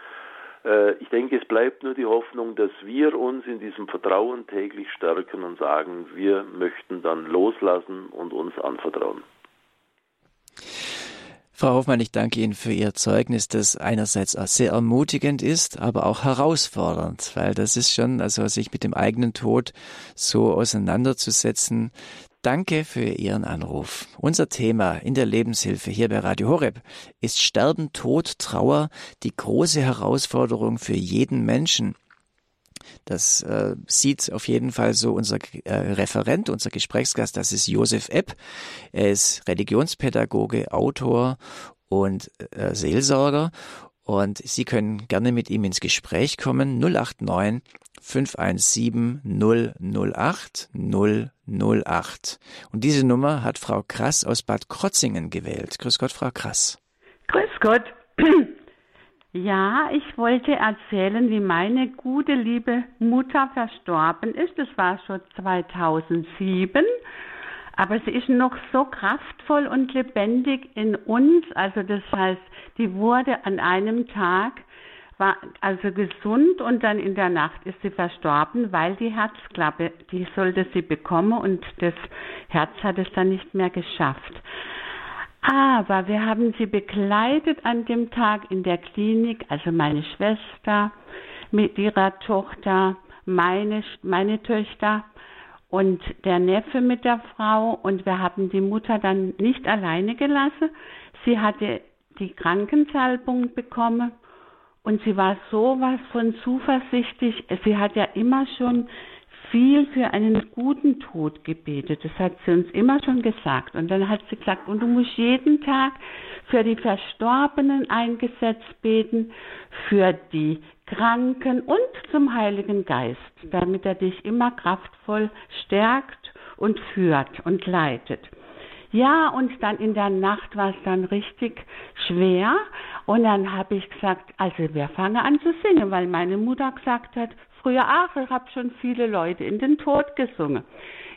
Äh, ich denke, es bleibt nur die Hoffnung, dass wir uns in diesem Vertrauen täglich stärken und sagen, wir möchten dann loslassen und uns anvertrauen. Frau Hoffmann, ich danke Ihnen für Ihr Zeugnis, das einerseits sehr ermutigend ist, aber auch herausfordernd, weil das ist schon, also sich mit dem eigenen Tod so auseinanderzusetzen, Danke für Ihren Anruf. Unser Thema in der Lebenshilfe hier bei Radio Horeb ist Sterben, Tod, Trauer, die große Herausforderung für jeden Menschen. Das äh, sieht auf jeden Fall so unser äh, Referent, unser Gesprächsgast, das ist Josef Epp. Er ist Religionspädagoge, Autor und äh, Seelsorger. Und Sie können gerne mit ihm ins Gespräch kommen. 089 517 008 008. Und diese Nummer hat Frau Krass aus Bad Krotzingen gewählt. Grüß Gott, Frau Krass. Grüß Gott. Ja, ich wollte erzählen, wie meine gute, liebe Mutter verstorben ist. Das war schon 2007. Aber sie ist noch so kraftvoll und lebendig in uns. Also das heißt, die wurde an einem Tag war also gesund und dann in der Nacht ist sie verstorben, weil die Herzklappe, die sollte sie bekommen und das Herz hat es dann nicht mehr geschafft. Aber wir haben sie begleitet an dem Tag in der Klinik, also meine Schwester mit ihrer Tochter, meine, meine Töchter und der Neffe mit der Frau und wir haben die Mutter dann nicht alleine gelassen. Sie hatte die Krankensalbung bekommen und sie war sowas von zuversichtlich. Sie hat ja immer schon viel für einen guten Tod gebetet. Das hat sie uns immer schon gesagt. Und dann hat sie gesagt, und du musst jeden Tag für die Verstorbenen eingesetzt beten, für die Kranken und zum Heiligen Geist, damit er dich immer kraftvoll stärkt und führt und leitet. Ja, und dann in der Nacht war es dann richtig schwer. Und dann habe ich gesagt, also wir fangen an zu singen, weil meine Mutter gesagt hat, früher, ach, ich habe schon viele Leute in den Tod gesungen.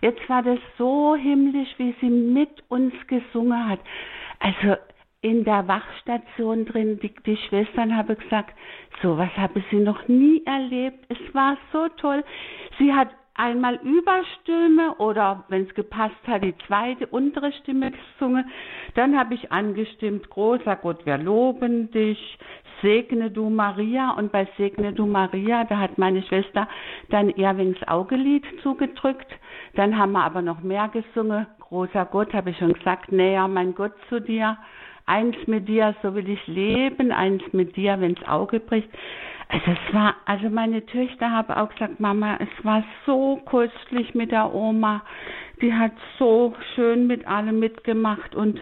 Jetzt war das so himmlisch, wie sie mit uns gesungen hat. Also in der Wachstation drin, die, die Schwestern haben gesagt, sowas habe sie noch nie erlebt. Es war so toll. Sie hat einmal Überstimme oder wenn es gepasst hat, die zweite untere Stimme gesungen. Dann habe ich angestimmt, großer Gott, wir loben dich, segne du Maria. Und bei segne du Maria, da hat meine Schwester dann eher wegen das Augelied zugedrückt. Dann haben wir aber noch mehr gesungen. Großer Gott, habe ich schon gesagt, näher mein Gott zu dir. Eins mit dir, so will ich leben, eins mit dir, wenn's Auge bricht. Also es war, also meine Töchter haben auch gesagt, Mama, es war so köstlich mit der Oma. Die hat so schön mit allem mitgemacht und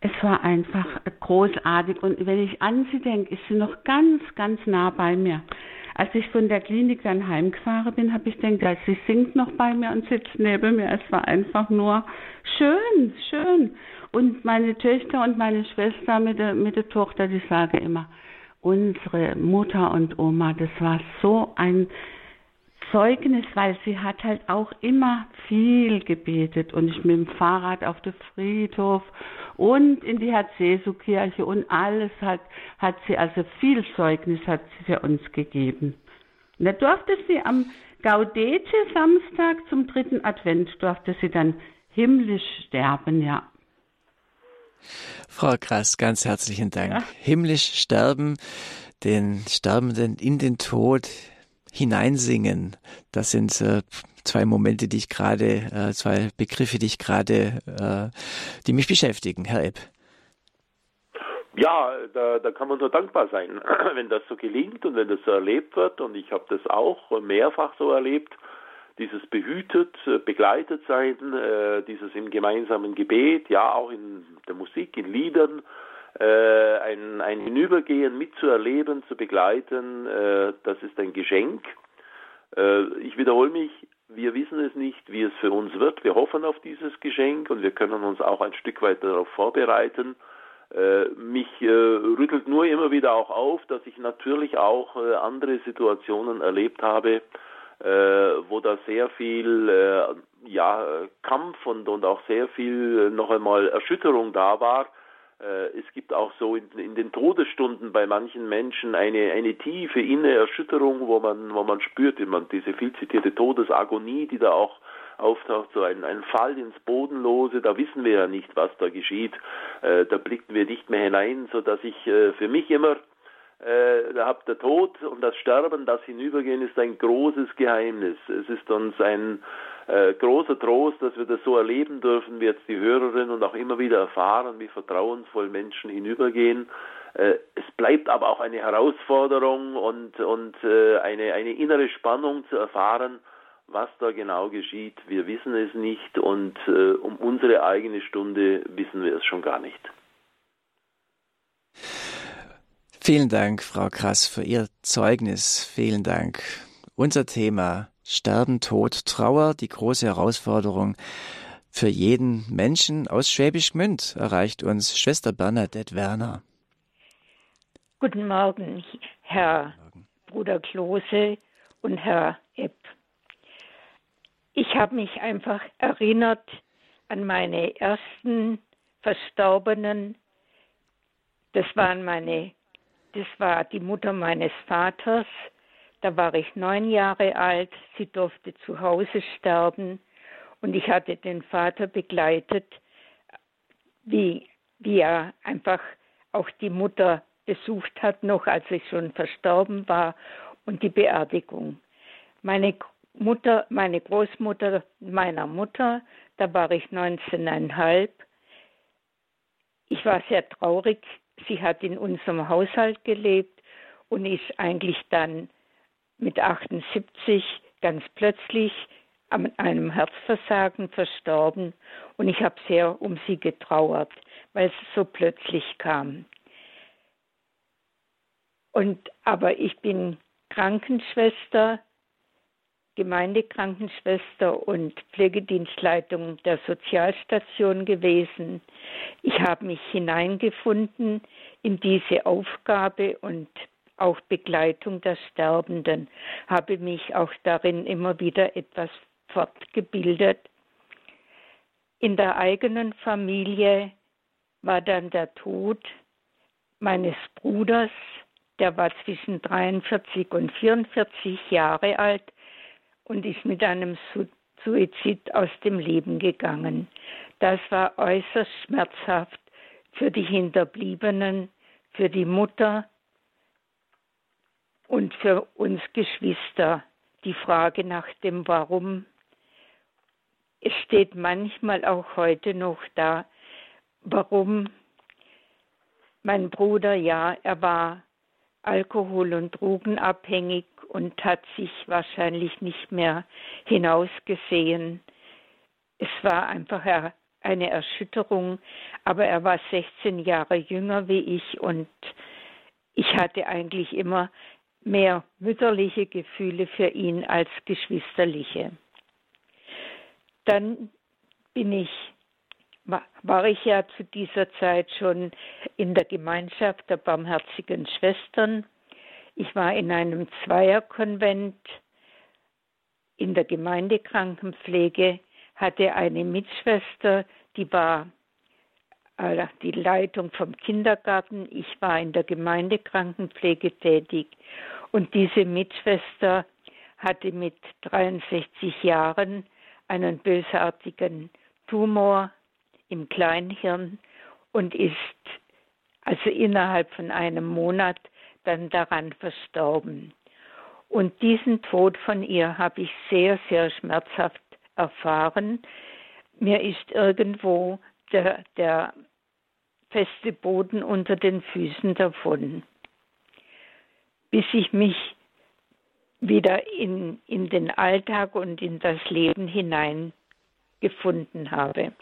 es war einfach großartig. Und wenn ich an sie denke, ist sie noch ganz, ganz nah bei mir. Als ich von der Klinik dann heimgefahren bin, habe ich gedacht, sie singt noch bei mir und sitzt neben mir. Es war einfach nur schön, schön. Und meine Töchter und meine Schwester mit der, mit der Tochter, die sagen immer, unsere Mutter und Oma, das war so ein Zeugnis, weil sie hat halt auch immer viel gebetet und ich mit dem Fahrrad auf den Friedhof und in die Herz-Jesu-Kirche und alles hat, hat sie, also viel Zeugnis hat sie für uns gegeben. Und da durfte sie am Gaudete Samstag zum dritten Advent durfte sie dann himmlisch sterben, ja. Frau Krass, ganz herzlichen Dank. Ja. Himmlisch sterben, den Sterbenden in den Tod hineinsingen. Das sind äh, zwei Momente, die ich gerade, äh, zwei Begriffe, die ich gerade, äh, die mich beschäftigen, Herr Epp. Ja, da, da kann man nur dankbar sein, wenn das so gelingt und wenn das so erlebt wird. Und ich habe das auch mehrfach so erlebt dieses behütet, äh, begleitet sein, äh, dieses im gemeinsamen Gebet, ja auch in der Musik, in Liedern, äh, ein, ein Hinübergehen mitzuerleben, zu begleiten, das ist ein Geschenk. ich wiederhole mich, wir wissen es nicht, wie es für uns wird. Wir hoffen auf dieses Geschenk und wir können uns auch ein Stück weit darauf vorbereiten. Mich rüttelt nur immer wieder auch auf, dass ich natürlich auch andere Situationen erlebt habe, wo da sehr viel ja, Kampf und, und auch sehr viel noch einmal Erschütterung da war. Es gibt auch so in, in, den Todesstunden bei manchen Menschen eine, eine tiefe innere Erschütterung, wo man, wo man spürt, man diese viel zitierte Todesagonie, die da auch auftaucht, so ein, ein Fall ins Bodenlose, da wissen wir ja nicht, was da geschieht, äh, da blicken wir nicht mehr hinein, so dass ich äh, für mich immer äh, habt der Tod und das Sterben, das Hinübergehen ist ein großes Geheimnis. Es ist uns ein äh, großer Trost, dass wir das so erleben dürfen, wie jetzt die Hörerin und auch immer wieder erfahren, wie vertrauensvoll Menschen hinübergehen. Äh, es bleibt aber auch eine Herausforderung und, und äh, eine, eine innere Spannung zu erfahren, was da genau geschieht, wir wissen es nicht und äh, um unsere eigene Stunde wissen wir es schon gar nicht. Vielen Dank, Frau Krass, für Ihr Zeugnis. Vielen Dank. Unser Thema Sterben, Tod, Trauer, die große Herausforderung für jeden Menschen aus Schwäbisch Gmünd erreicht uns Schwester Bernadette Werner. Guten Morgen, Herr Bruder Klose und Herr Epp. Ich habe mich einfach erinnert an meine ersten Verstorbenen. Das waren meine, das war die Mutter meines Vaters. Da war ich neun Jahre alt. Sie durfte zu Hause sterben und ich hatte den Vater begleitet, wie, wie er einfach auch die Mutter besucht hat, noch als ich schon verstorben war und die Beerdigung. Meine Mutter, meine Großmutter meiner Mutter, da war ich 19,5. Ich war sehr traurig. Sie hat in unserem Haushalt gelebt und ist eigentlich dann mit 78 ganz plötzlich an einem Herzversagen verstorben und ich habe sehr um sie getrauert, weil es so plötzlich kam. Und aber ich bin Krankenschwester Gemeindekrankenschwester und Pflegedienstleitung der Sozialstation gewesen. Ich habe mich hineingefunden in diese Aufgabe und auch Begleitung der Sterbenden, habe mich auch darin immer wieder etwas fortgebildet. In der eigenen Familie war dann der Tod meines Bruders, der war zwischen 43 und 44 Jahre alt, und ist mit einem Suizid aus dem Leben gegangen. Das war äußerst schmerzhaft für die Hinterbliebenen, für die Mutter und für uns Geschwister. Die Frage nach dem Warum. Es steht manchmal auch heute noch da, warum mein Bruder, ja, er war alkohol- und drogenabhängig und hat sich wahrscheinlich nicht mehr hinausgesehen. Es war einfach eine Erschütterung, aber er war 16 Jahre jünger wie ich und ich hatte eigentlich immer mehr mütterliche Gefühle für ihn als geschwisterliche. Dann bin ich war ich ja zu dieser Zeit schon in der Gemeinschaft der barmherzigen Schwestern. Ich war in einem Zweierkonvent in der Gemeindekrankenpflege, hatte eine Mitschwester, die war äh, die Leitung vom Kindergarten. Ich war in der Gemeindekrankenpflege tätig und diese Mitschwester hatte mit 63 Jahren einen bösartigen Tumor im Kleinhirn und ist also innerhalb von einem Monat dann daran verstorben. Und diesen Tod von ihr habe ich sehr, sehr schmerzhaft erfahren. Mir ist irgendwo der, der feste Boden unter den Füßen davon, bis ich mich wieder in, in den Alltag und in das Leben hineingefunden habe.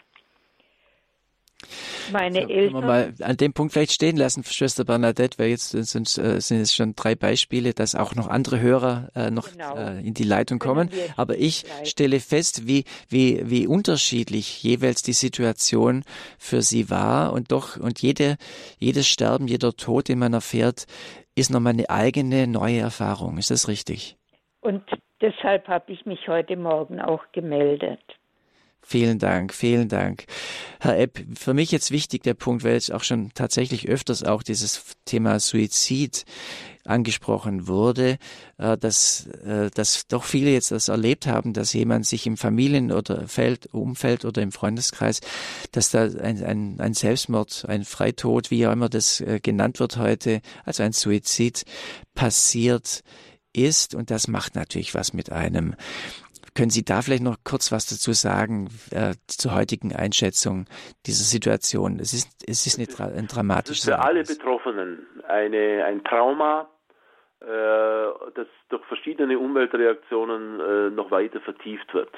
Meine so, Eltern. Können wir mal an dem Punkt vielleicht stehen lassen, Schwester Bernadette, weil jetzt sind, äh, sind es schon drei Beispiele, dass auch noch andere Hörer äh, noch genau. äh, in die Leitung kommen. Aber ich stelle fest, wie, wie, wie unterschiedlich jeweils die Situation für sie war und doch, und jede, jedes Sterben, jeder Tod, den man erfährt, ist nochmal eine eigene neue Erfahrung. Ist das richtig? Und deshalb habe ich mich heute Morgen auch gemeldet. Vielen Dank, vielen Dank. Herr Epp, für mich jetzt wichtig der Punkt, weil jetzt auch schon tatsächlich öfters auch dieses Thema Suizid angesprochen wurde, äh, dass, äh, dass doch viele jetzt das erlebt haben, dass jemand sich im Familien- oder Feld, Umfeld oder im Freundeskreis, dass da ein, ein, ein Selbstmord, ein Freitod, wie auch immer das äh, genannt wird heute, also ein Suizid passiert ist. Und das macht natürlich was mit einem. Können Sie da vielleicht noch kurz was dazu sagen äh, zur heutigen Einschätzung dieser Situation? Es ist, es ist eine, ein dramatisches. Es ist für alle Betroffenen eine, ein Trauma, äh, das durch verschiedene Umweltreaktionen äh, noch weiter vertieft wird.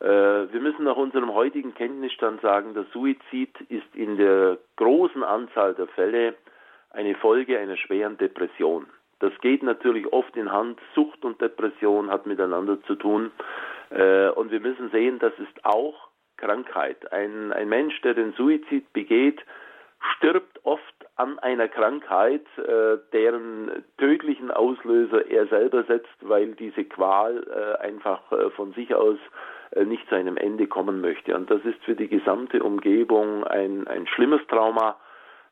Äh, wir müssen nach unserem heutigen Kenntnisstand sagen, der Suizid ist in der großen Anzahl der Fälle eine Folge einer schweren Depression. Das geht natürlich oft in Hand. Sucht und Depression hat miteinander zu tun. Äh, und wir müssen sehen, das ist auch Krankheit. Ein, ein Mensch, der den Suizid begeht, stirbt oft an einer Krankheit, äh, deren tödlichen Auslöser er selber setzt, weil diese Qual äh, einfach von sich aus nicht zu einem Ende kommen möchte. Und das ist für die gesamte Umgebung ein, ein schlimmes Trauma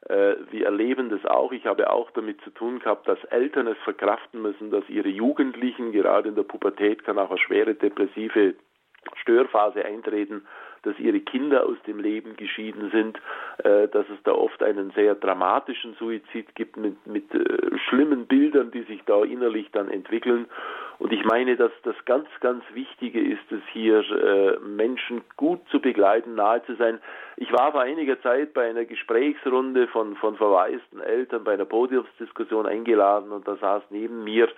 wir erleben das auch. Ich habe auch damit zu tun gehabt, dass Eltern es verkraften müssen, dass ihre Jugendlichen, gerade in der Pubertät kann auch eine schwere depressive Störphase eintreten, dass ihre Kinder aus dem Leben geschieden sind, äh, dass es da oft einen sehr dramatischen Suizid gibt mit, mit äh, schlimmen Bildern, die sich da innerlich dann entwickeln. Und ich meine, dass das ganz, ganz Wichtige ist es hier, äh, Menschen gut zu begleiten, nahe zu sein. Ich war vor einiger Zeit bei einer Gesprächsrunde von, von verwaisten Eltern bei einer Podiumsdiskussion eingeladen und da saß neben mir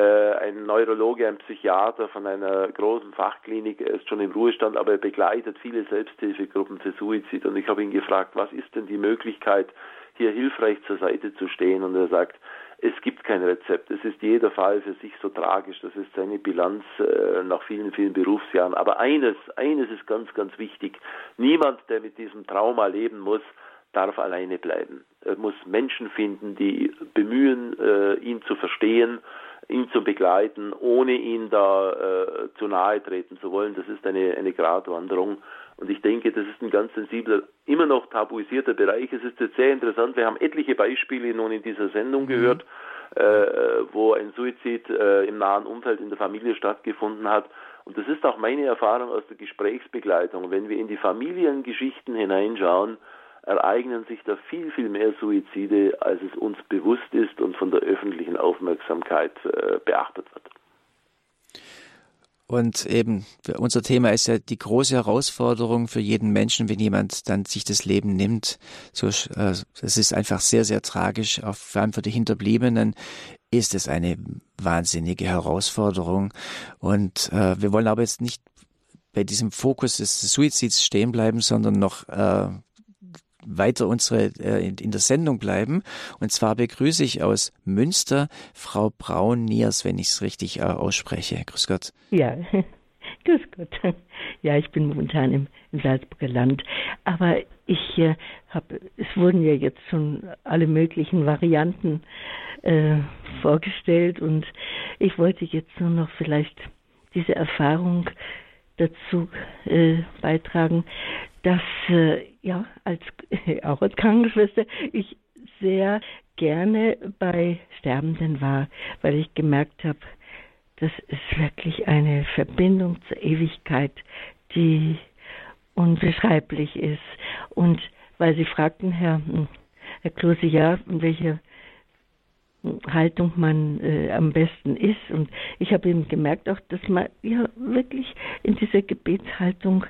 ein Neurologe, ein Psychiater von einer großen Fachklinik, er ist schon im Ruhestand, aber er begleitet viele Selbsthilfegruppen für Suizid. Und ich habe ihn gefragt, was ist denn die Möglichkeit, hier hilfreich zur Seite zu stehen? Und er sagt, es gibt kein Rezept. Es ist jeder Fall für sich so tragisch. Das ist seine Bilanz äh, nach vielen, vielen Berufsjahren. Aber eines, eines ist ganz, ganz wichtig. Niemand, der mit diesem Trauma leben muss, darf alleine bleiben. Er muss Menschen finden, die bemühen, äh, ihn zu verstehen ihn zu begleiten, ohne ihn da äh, zu nahe treten zu wollen. Das ist eine, eine Gratwanderung. Und ich denke, das ist ein ganz sensibler, immer noch tabuisierter Bereich. Es ist jetzt sehr interessant. Wir haben etliche Beispiele nun in dieser Sendung mhm. gehört, äh, wo ein Suizid äh, im nahen Umfeld in der Familie stattgefunden hat. Und das ist auch meine Erfahrung aus der Gesprächsbegleitung. Wenn wir in die Familiengeschichten hineinschauen, ereignen sich da viel, viel mehr Suizide, als es uns bewusst ist und von der öffentlichen Aufmerksamkeit äh, beachtet wird. Und eben, unser Thema ist ja die große Herausforderung für jeden Menschen, wenn jemand dann sich das Leben nimmt. So, äh, es ist einfach sehr, sehr tragisch. Auch vor allem für die Hinterbliebenen ist es eine wahnsinnige Herausforderung. Und äh, wir wollen aber jetzt nicht bei diesem Fokus des Suizids stehen bleiben, sondern noch äh, weiter unsere äh, in, in, der Sendung bleiben. Und zwar begrüße ich aus Münster Frau Braun-Niers, wenn ich es richtig äh, ausspreche. Grüß Gott. Ja, grüß Gott. Ja, ich bin momentan im, im Salzburger Land. Aber ich äh, habe, es wurden ja jetzt schon alle möglichen Varianten äh, vorgestellt und ich wollte jetzt nur noch vielleicht diese Erfahrung dazu äh, beitragen, dass äh, ja als auch als Krankenschwester ich sehr gerne bei Sterbenden war, weil ich gemerkt habe, das ist wirklich eine Verbindung zur Ewigkeit, die unbeschreiblich ist. Und weil Sie fragten, Herr, hm, Herr Klose, ja, welche Haltung man äh, am besten ist. Und ich habe eben gemerkt auch, dass man ja wirklich in dieser Gebetshaltung,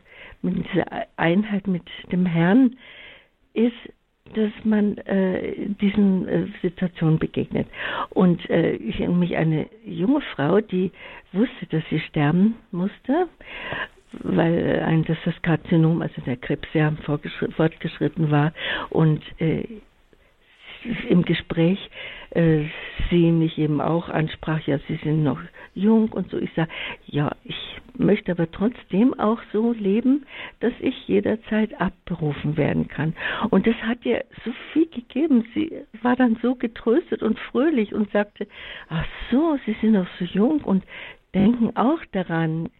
mit dieser Einheit mit dem Herrn ist, dass man äh, diesen äh, Situationen begegnet. Und äh, ich mich eine junge Frau, die wusste, dass sie sterben musste, weil ein, dass das Karzinom, also der Krebs sehr fortgeschritten war und äh, im Gespräch äh, sie mich eben auch ansprach, ja, sie sind noch jung und so. Ich sage, ja, ich möchte aber trotzdem auch so leben, dass ich jederzeit abberufen werden kann. Und das hat ihr so viel gegeben. Sie war dann so getröstet und fröhlich und sagte, ach so, Sie sind noch so jung und denken auch daran.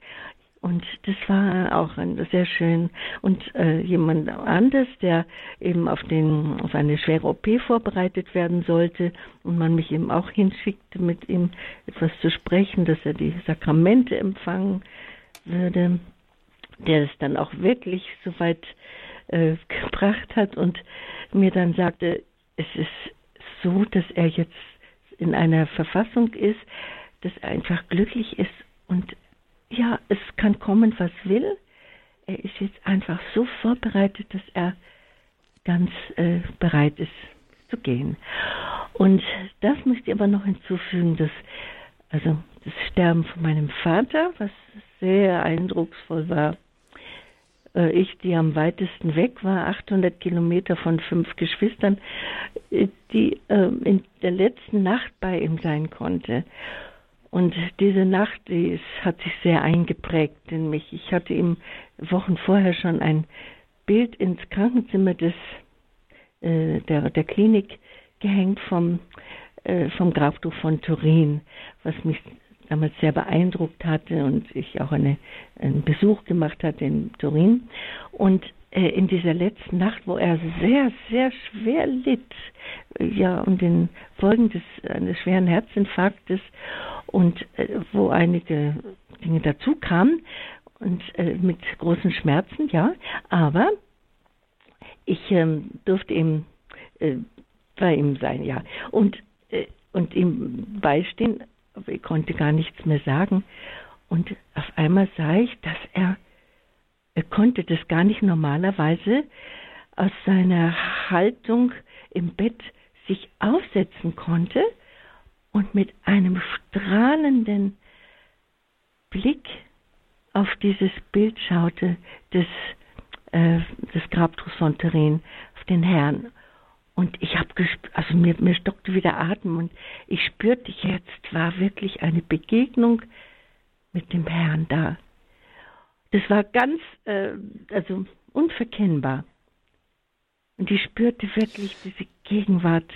Und das war auch sehr schön. Und äh, jemand anders, der eben auf, den, auf eine schwere OP vorbereitet werden sollte und man mich eben auch hinschickte, mit ihm etwas zu sprechen, dass er die Sakramente empfangen würde, der es dann auch wirklich so weit äh, gebracht hat und mir dann sagte, es ist so, dass er jetzt in einer Verfassung ist, dass er einfach glücklich ist und ja, es kann kommen, was will. Er ist jetzt einfach so vorbereitet, dass er ganz äh, bereit ist zu gehen. Und das möchte ich aber noch hinzufügen, dass also das Sterben von meinem Vater, was sehr eindrucksvoll war, äh, ich, die am weitesten weg war, 800 Kilometer von fünf Geschwistern, äh, die äh, in der letzten Nacht bei ihm sein konnte. Und diese Nacht, die ist, hat sich sehr eingeprägt in mich. Ich hatte ihm Wochen vorher schon ein Bild ins Krankenzimmer des, äh, der, der Klinik gehängt vom, äh, vom Grabtuch von Turin, was mich damals sehr beeindruckt hatte und ich auch eine, einen Besuch gemacht hatte in Turin. Und in dieser letzten Nacht, wo er sehr, sehr schwer litt, äh, ja, und den Folgen des, eines schweren Herzinfarktes und äh, wo einige Dinge dazu kamen und äh, mit großen Schmerzen, ja, aber ich ähm, durfte ihm äh, bei ihm sein, ja, und äh, und ihm beistehen, aber ich konnte gar nichts mehr sagen. Und auf einmal sah ich, dass er konnte das gar nicht normalerweise aus seiner Haltung im Bett sich aufsetzen konnte und mit einem strahlenden Blick auf dieses Bild schaute des, äh, des Grabtuchs von Turin, auf den Herrn. Und ich habe also mir, mir stockte wieder Atem und ich spürte jetzt, war wirklich eine Begegnung mit dem Herrn da. Das war ganz, äh, also unverkennbar. Und ich spürte wirklich diese Gegenwart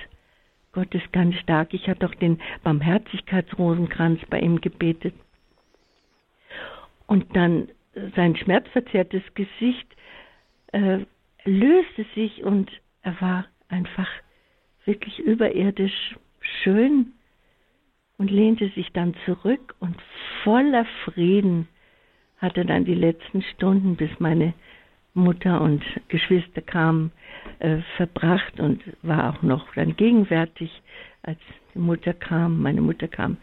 Gott ist ganz stark. Ich hatte auch den Barmherzigkeitsrosenkranz bei ihm gebetet. Und dann sein schmerzverzerrtes Gesicht äh, löste sich und er war einfach wirklich überirdisch schön und lehnte sich dann zurück und voller Frieden hatte dann die letzten Stunden, bis meine Mutter und Geschwister kamen, äh, verbracht und war auch noch dann gegenwärtig, als die Mutter kam, meine Mutter kam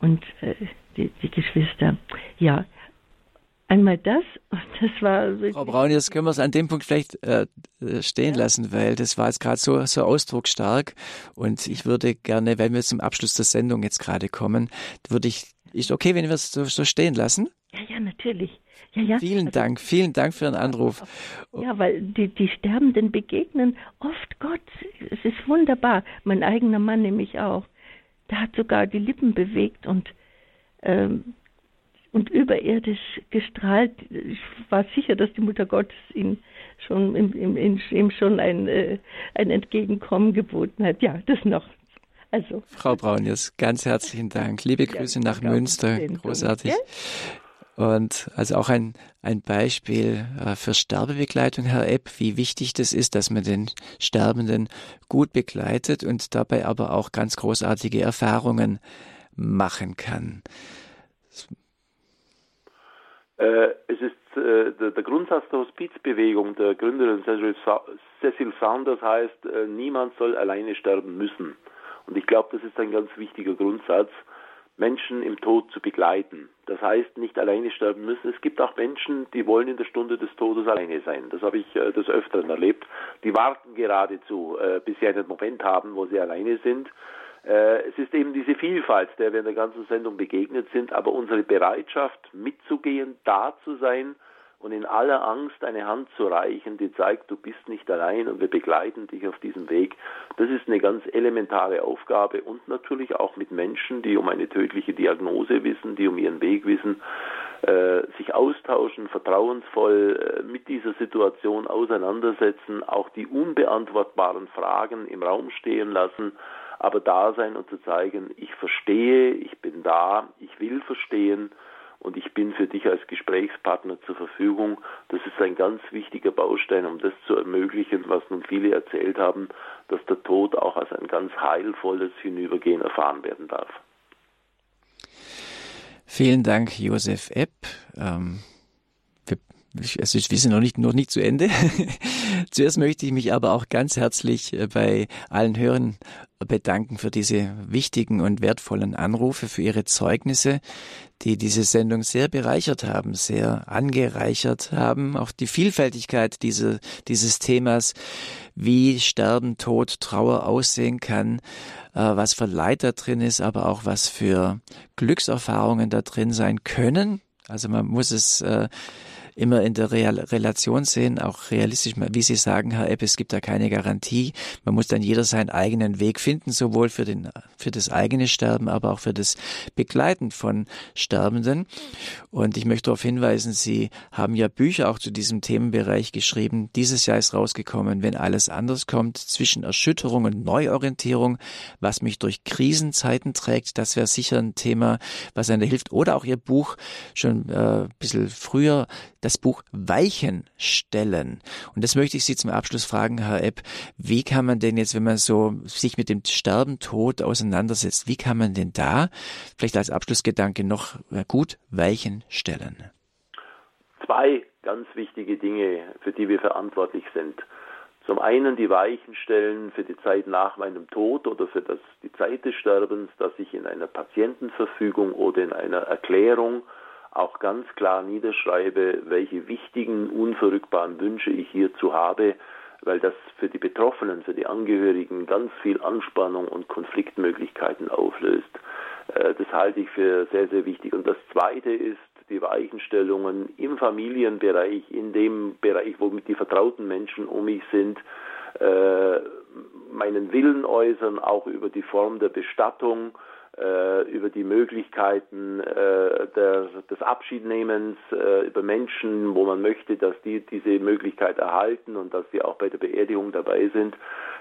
und äh, die, die Geschwister. Ja, einmal das und das war Frau Braun, jetzt können wir es an dem Punkt vielleicht äh, stehen ja. lassen, weil das war jetzt gerade so, so ausdrucksstark und ich würde gerne, wenn wir zum Abschluss der Sendung jetzt gerade kommen, würde ich, ist okay, wenn wir es so, so stehen lassen? Ja, ja, natürlich. Ja, ja. Vielen also, Dank, vielen Dank für den Anruf. Ja, weil die, die Sterbenden begegnen oft Gott. Es ist wunderbar. Mein eigener Mann nämlich auch. Der hat sogar die Lippen bewegt und, ähm, und überirdisch gestrahlt. Ich war sicher, dass die Mutter Gottes ihn schon ihm, ihm, ihm schon ein, äh, ein Entgegenkommen geboten hat. Ja, das noch. Also. Frau Braunius, ganz herzlichen Dank. Liebe Grüße ja, nach Münster. Großartig. Ja? Und also auch ein, ein Beispiel äh, für Sterbebegleitung, Herr Epp, wie wichtig das ist, dass man den Sterbenden gut begleitet und dabei aber auch ganz großartige Erfahrungen machen kann. Äh, es ist äh, der, Grundsatz der Hospizbewegung der Gründerin Cecil Saunders heißt, niemand soll alleine sterben müssen. Und ich glaube, das ist ein ganz wichtiger Grundsatz. Menschen im Tod zu begleiten. Das heißt, nicht alleine sterben müssen. Es gibt auch Menschen, die wollen in der Stunde des Todes alleine sein. Das habe ich äh, des Öfteren erlebt. Die warten geradezu, äh, bis sie einen Moment haben, wo sie alleine sind. Äh, es ist eben diese Vielfalt, der wir in der ganzen Sendung begegnet sind, aber unsere Bereitschaft mitzugehen, da zu sein und in aller Angst eine Hand zu reichen, die zeigt, du bist nicht allein und wir begleiten dich auf diesem Weg. Das ist eine ganz elementare Aufgabe und natürlich auch mit Menschen, die um eine tödliche Diagnose wissen, die um ihren Weg wissen, äh, sich austauschen, vertrauensvoll äh, mit dieser Situation auseinandersetzen, auch die unbeantwortbaren Fragen im Raum stehen lassen, aber da sein und zu zeigen, ich verstehe, ich bin da, ich will verstehen und ich bin für dich als Gesprächspartner zur Verfügung. Das ist ein ganz wichtiger Baustein, um das zu ermöglichen, was nun viele erzählt haben, dass der Tod auch als ein ganz heilvolles Hinübergehen erfahren werden darf. Vielen Dank, Josef Epp. Ähm, also wir sind noch nicht, noch nicht zu Ende. Zuerst möchte ich mich aber auch ganz herzlich äh, bei allen Hörern bedanken für diese wichtigen und wertvollen Anrufe, für Ihre Zeugnisse, die diese Sendung sehr bereichert haben, sehr angereichert haben, auch die Vielfältigkeit diese, dieses Themas, wie Sterben, Tod, Trauer aussehen kann, äh, was für Leid da drin ist, aber auch was für Glückserfahrungen da drin sein können. Also man muss es äh, immer in der Real Relation sehen, auch realistisch, wie Sie sagen, Herr Epp, es gibt da keine Garantie. Man muss dann jeder seinen eigenen Weg finden, sowohl für, den, für das eigene Sterben, aber auch für das Begleiten von Sterbenden. Und ich möchte darauf hinweisen, Sie haben ja Bücher auch zu diesem Themenbereich geschrieben. Dieses Jahr ist rausgekommen, wenn alles anders kommt, zwischen Erschütterung und Neuorientierung, was mich durch Krisenzeiten trägt. Das wäre sicher ein Thema, was einer hilft. Oder auch Ihr Buch schon äh, ein bisschen früher, das Buch Weichen stellen. Und das möchte ich Sie zum Abschluss fragen, Herr Epp. Wie kann man denn jetzt, wenn man so sich mit dem Sterben, Tod auseinandersetzt, wie kann man denn da vielleicht als Abschlussgedanke noch äh, gut Weichen stellen? Zwei ganz wichtige Dinge, für die wir verantwortlich sind. Zum einen die Weichen stellen für die Zeit nach meinem Tod oder für das, die Zeit des Sterbens, dass ich in einer Patientenverfügung oder in einer Erklärung auch ganz klar niederschreibe, welche wichtigen, unverrückbaren Wünsche ich hierzu habe, weil das für die Betroffenen, für die Angehörigen ganz viel Anspannung und Konfliktmöglichkeiten auflöst. Äh, das halte ich für sehr, sehr wichtig. Und das Zweite ist die Weichenstellungen im Familienbereich, in dem Bereich, womit die vertrauten Menschen um mich sind, äh, meinen Willen äußern, auch über die Form der Bestattung, über die Möglichkeiten äh, der, des Abschiednehmens, äh, über Menschen, wo man möchte, dass die diese Möglichkeit erhalten und dass sie auch bei der Beerdigung dabei sind.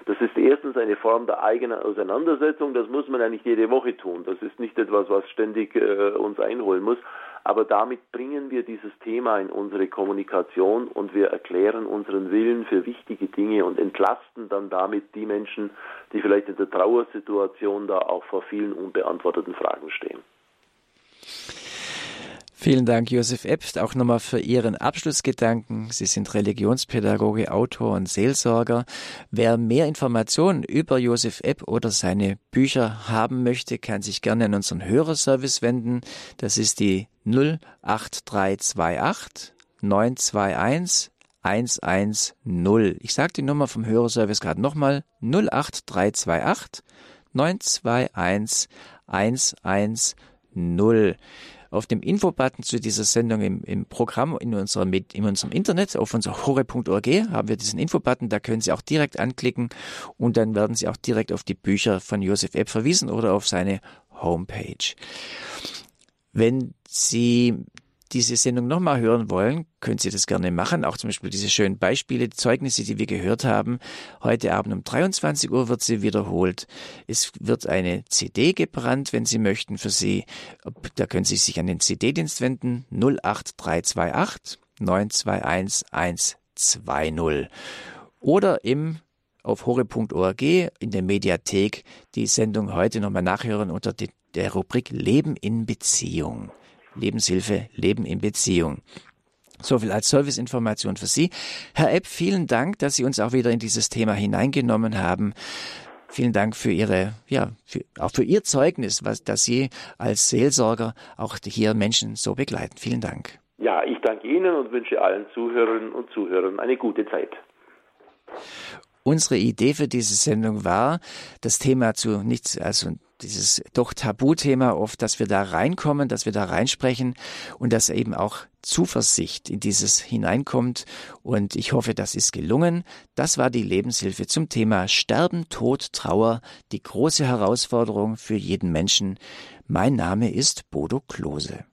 Das ist erstens eine Form der eigenen Auseinandersetzung. Das muss man ja nicht jede Woche tun. Das ist nicht etwas, was ständig äh, uns einholen muss. Aber damit bringen wir dieses Thema in unsere Kommunikation und wir erklären unseren Willen für wichtige Dinge und entlasten dann damit die Menschen, die vielleicht in der Trauersituation da auch vor vielen unbeantworteten Fragen stehen. Vielen Dank, Josef Ebst, auch nochmal für Ihren Abschlussgedanken. Sie sind Religionspädagoge, Autor und Seelsorger. Wer mehr Informationen über Josef Epp oder seine Bücher haben möchte, kann sich gerne an unseren Hörerservice wenden. Das ist die 08328 921 110. Ich sage die Nummer vom Hörerservice gerade nochmal 08328 921 110 auf dem Infobutton zu dieser Sendung im, im Programm in unserem, in unserem Internet, auf unserer hore.org haben wir diesen Infobutton, da können Sie auch direkt anklicken und dann werden Sie auch direkt auf die Bücher von Josef Epp verwiesen oder auf seine Homepage. Wenn Sie diese Sendung nochmal hören wollen, können Sie das gerne machen. Auch zum Beispiel diese schönen Beispiele, die Zeugnisse, die wir gehört haben. Heute Abend um 23 Uhr wird sie wiederholt. Es wird eine CD gebrannt, wenn Sie möchten, für Sie. Da können Sie sich an den CD-Dienst wenden. 08328 921 120. Oder im auf hore.org in der Mediathek die Sendung heute nochmal nachhören unter der Rubrik Leben in Beziehung. Lebenshilfe, Leben in Beziehung. So viel als Serviceinformation für Sie. Herr Epp, vielen Dank, dass Sie uns auch wieder in dieses Thema hineingenommen haben. Vielen Dank für Ihre, ja, für, auch für Ihr Zeugnis, was, dass Sie als Seelsorger auch hier Menschen so begleiten. Vielen Dank. Ja, ich danke Ihnen und wünsche allen Zuhörerinnen und Zuhörern eine gute Zeit. Unsere Idee für diese Sendung war, das Thema zu nicht, also dieses doch Tabuthema oft, dass wir da reinkommen, dass wir da reinsprechen und dass eben auch Zuversicht in dieses hineinkommt. Und ich hoffe, das ist gelungen. Das war die Lebenshilfe zum Thema Sterben, Tod, Trauer, die große Herausforderung für jeden Menschen. Mein Name ist Bodo Klose.